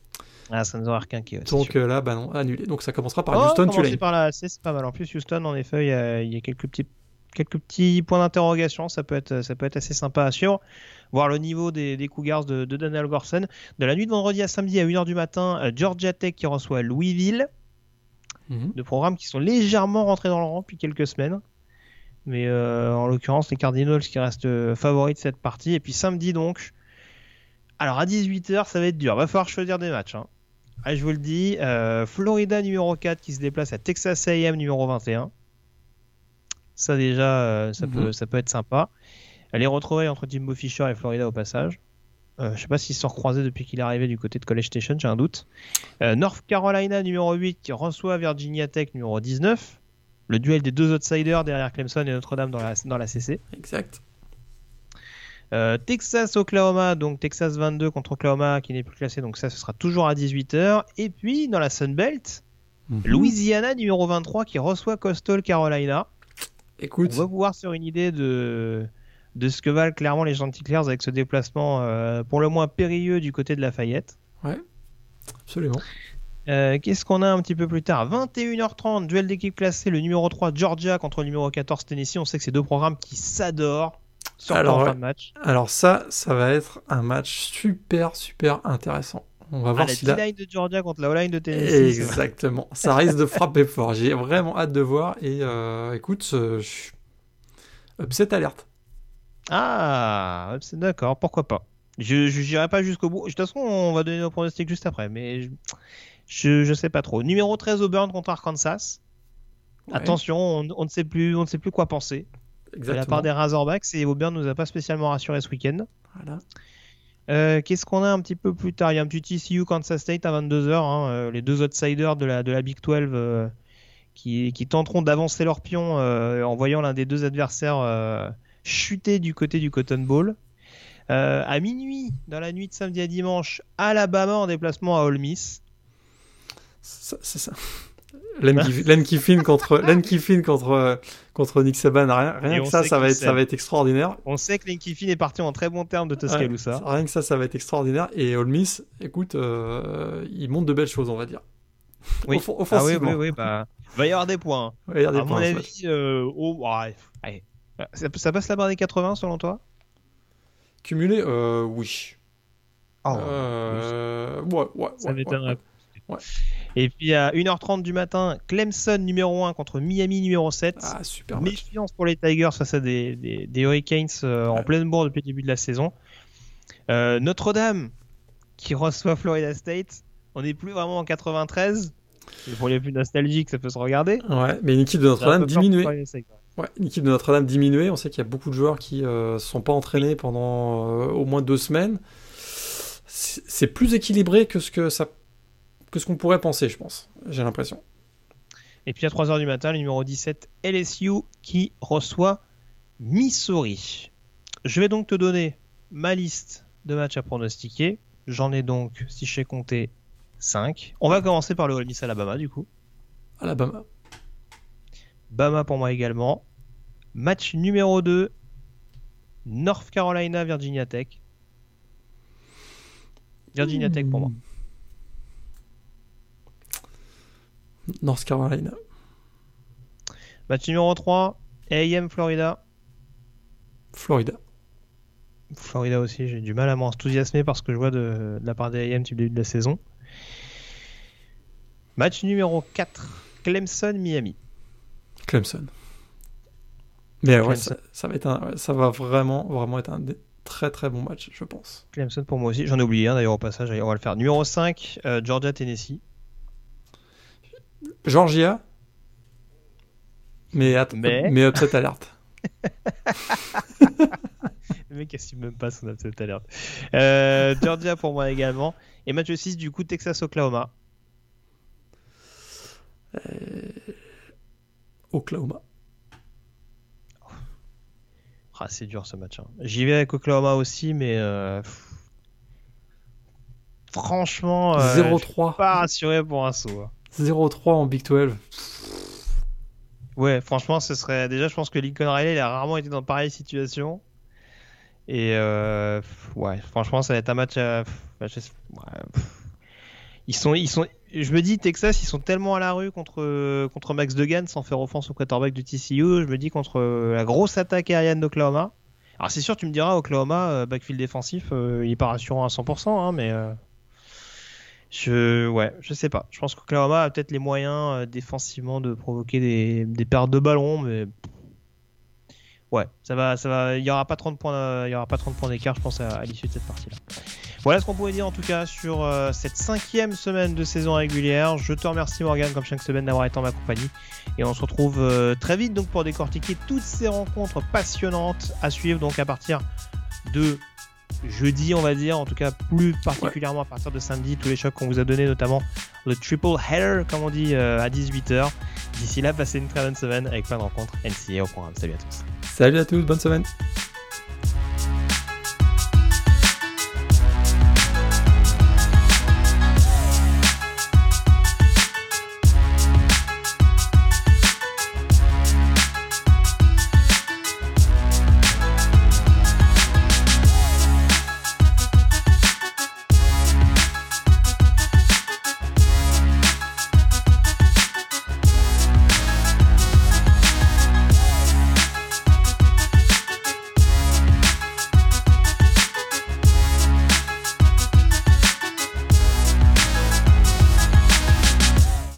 Ah, ça nous aurait requinqué. ouais, Donc euh, là, bah non, annulé. Donc ça commencera par Oh, Houston, commencer Tulane. par là, c'est pas mal. En plus, Houston, en effet, il y a, il y a quelques petits quelques petits points d'interrogation. Ça peut être ça peut être assez sympa à suivre. Voir le niveau des, des Cougars de, de Daniel Gorson. De la nuit de vendredi à samedi à 1h du matin, euh, Georgia Tech qui reçoit Louisville. Mhm. de programmes qui sont légèrement rentrés dans le rang depuis quelques semaines. Mais euh, en l'occurrence, les Cardinals qui restent euh, favoris de cette partie. Et puis samedi donc. Alors à 18h, ça va être dur. Va falloir choisir des matchs. hein. Ah, je vous le dis, euh, Florida numéro 4 qui se déplace à Texas AM numéro 21. Ça déjà, euh, ça, Mhm. peut, ça peut être sympa. Les retrouvailles entre Jimbo Fisher et Florida au passage. Euh, je sais pas s'ils se sont recroisés depuis qu'il est arrivé du côté de College Station, j'ai un doute. Euh, North Carolina numéro 8 qui reçoit Virginia Tech numéro 19. Le duel des deux outsiders derrière Clemson et Notre-Dame dans la, dans la CC. Exact. Euh, Texas Oklahoma, donc Texas 22 contre Oklahoma qui n'est plus classé, donc ça ce sera toujours à 18h. Et puis dans la Sun Belt, Mhm. Louisiana numéro 23 qui reçoit Coastal Carolina. Écoute, On va pouvoir sur une idée de, de ce que valent clairement les Chanticleers avec ce déplacement euh, pour le moins périlleux du côté de Lafayette. absolument. Euh, Qu'est-ce qu'on a un petit peu plus tard? 21h30, duel d'équipe classée, le numéro 3 Georgia contre le numéro 14 Tennessee. On sait que c'est deux programmes qui s'adorent, Alors, en ouais. fin de match. Alors ça, ça va être un match super, super intéressant. On va Ah, voir la si là... D-line de Georgia contre la O-line de Tennessee. Exactement. Ça risque de frapper [laughs] fort. J'ai vraiment hâte de voir. Et euh, écoute, euh, je- upset alerte. Ah, d'accord, pourquoi pas? Je j'irai pas jusqu'au bout. De toute façon, on va donner nos pronostics juste après, mais je, je, je sais pas trop. Numéro 13 Auburn contre Arkansas. Ouais, Attention, on, on ne sait plus, on ne sait plus quoi penser. De la exactement. part des Razorbacks, et Auburn nous a pas spécialement rassuré ce week-end. Voilà. Euh, Qu'est-ce qu'on a un petit peu plus tard? Il y a un petit TCU Kansas State à 22h. les deux outsiders de la, de la Big 12 euh, qui, qui tenteront d'avancer leur pion euh, en voyant l'un des deux adversaires euh, chuter du côté du Cotton Bowl. Euh, à minuit, dans la nuit de samedi à dimanche, Alabama en déplacement à Ole Miss. C'est ça-. Len Len Kiffin contre Len Kiffin contre contre Nick Saban. Rien, rien que ça, ça va être ça va être extraordinaire. On sait que Lane Kiffin est parti en très bon terme de Ouais, Tuscaloosa. rien que ça, ça va être extraordinaire. Et Ole Miss, écoute, euh, il montre de belles choses, on va dire. Oui. Off- Ah oui, oui, oui, bah, va y avoir des points. Ouais, regardez à le mon point, ça va avis, euh, oh, ouais, allez. Ça, ça passe la barre des 80 selon toi? Cumulé, euh, oui. Oh, Euh, ouais, ouais, Ça ouais, m'étonnerait. ouais, ouais. Et puis à 1h30 du matin, Clemson numéro 1 contre Miami numéro 7. Ah, super match. Méfiance pour les Tigers face à des, des, des Hurricanes euh, en pleine bourre depuis le début de la saison. Euh, Notre-Dame qui reçoit Florida State. On n'est plus vraiment en 93. Et pour les plus nostalgiques, ça peut se regarder. Ouais, mais une équipe de Notre-Dame diminuée. Ouais, une équipe de Notre-Dame diminuée. On sait qu'il y a beaucoup de joueurs qui euh, sont pas entraînés pendant au moins deux semaines. C'est plus équilibré que ce que ça que ce qu'on pourrait penser, je pense. J'ai l'impression. Et puis à 3h du matin, le numéro 17, LSU qui reçoit Missouri. Je vais donc te donner ma liste de matchs à pronostiquer. J'en ai donc, si je sais compter, 5. On va commencer par le Ole Miss Alabama du coup. Alabama. Bama pour moi également. Match numéro 2, North Carolina, Virginia Tech. Virginia Tech pour moi. North Carolina. Match numéro 3, AM Florida. Florida. Florida aussi, j'ai du mal à m'enthousiasmer parce que je vois de, de la part des AM depuis le début de la saison. Match numéro 4, Clemson-Miami. Clemson. Mais ouais, Clemson. ça, ça va être un, ça va vraiment, vraiment être un des très très bon match, je pense. Clemson pour moi aussi. J'en ai oublié un d'ailleurs au passage, on va le faire. Numéro 5, euh, Georgia-Tennessee. Georgia. Mais, Mais- mais upset alerte. [laughs] Le mec assume même pas son upset alert. Euh, Georgia pour moi également. Et match 6 du coup Texas-Oklahoma. Oklahoma. Ah, c'est dur ce match. hein. J'y vais avec Oklahoma aussi, mais euh, franchement, euh, je suis 0-3. pas rassuré pour un saut. Hein. 0-3 en Big 12. Ouais, franchement, ce serait déjà. Je pense que Lincoln Riley il a rarement été dans pareille situation. Et euh, ouais, franchement, ça va être un match. à- bah. Ils sont, ils sont, je me dis, Texas, ils sont tellement à la rue contre, contre Max Degan, sans faire offense au quarterback du TCU. Je me dis, contre la grosse attaque aérienne d'Oklahoma. Alors, c'est sûr, tu me diras, Oklahoma, backfield défensif, il est pas rassurant à 100%, hein, mais. Je, ouais, je sais pas. Je pense qu'Oklahoma a peut-être les moyens défensivement de provoquer des, pertes de ballon, mais ouais, ça va, ça va. Il y aura pas 30 points, il y aura pas 30 points d'écart, je pense, à, l'issue de cette partie-là. Voilà ce qu'on pouvait dire en tout cas sur euh, cette cinquième semaine de saison régulière. Je te remercie Morgan comme chaque semaine d'avoir été en ma compagnie et on se retrouve euh, très vite donc pour décortiquer toutes ces rencontres passionnantes à suivre donc à partir de jeudi, on va dire, en tout cas plus particulièrement à partir de samedi, tous les chocs qu'on vous a donnés, notamment le triple header, comme on dit, euh, à 18h. D'ici là, passez une très bonne semaine avec plein de rencontres NCA au programme. Salut à tous. Salut à tous, bonne semaine.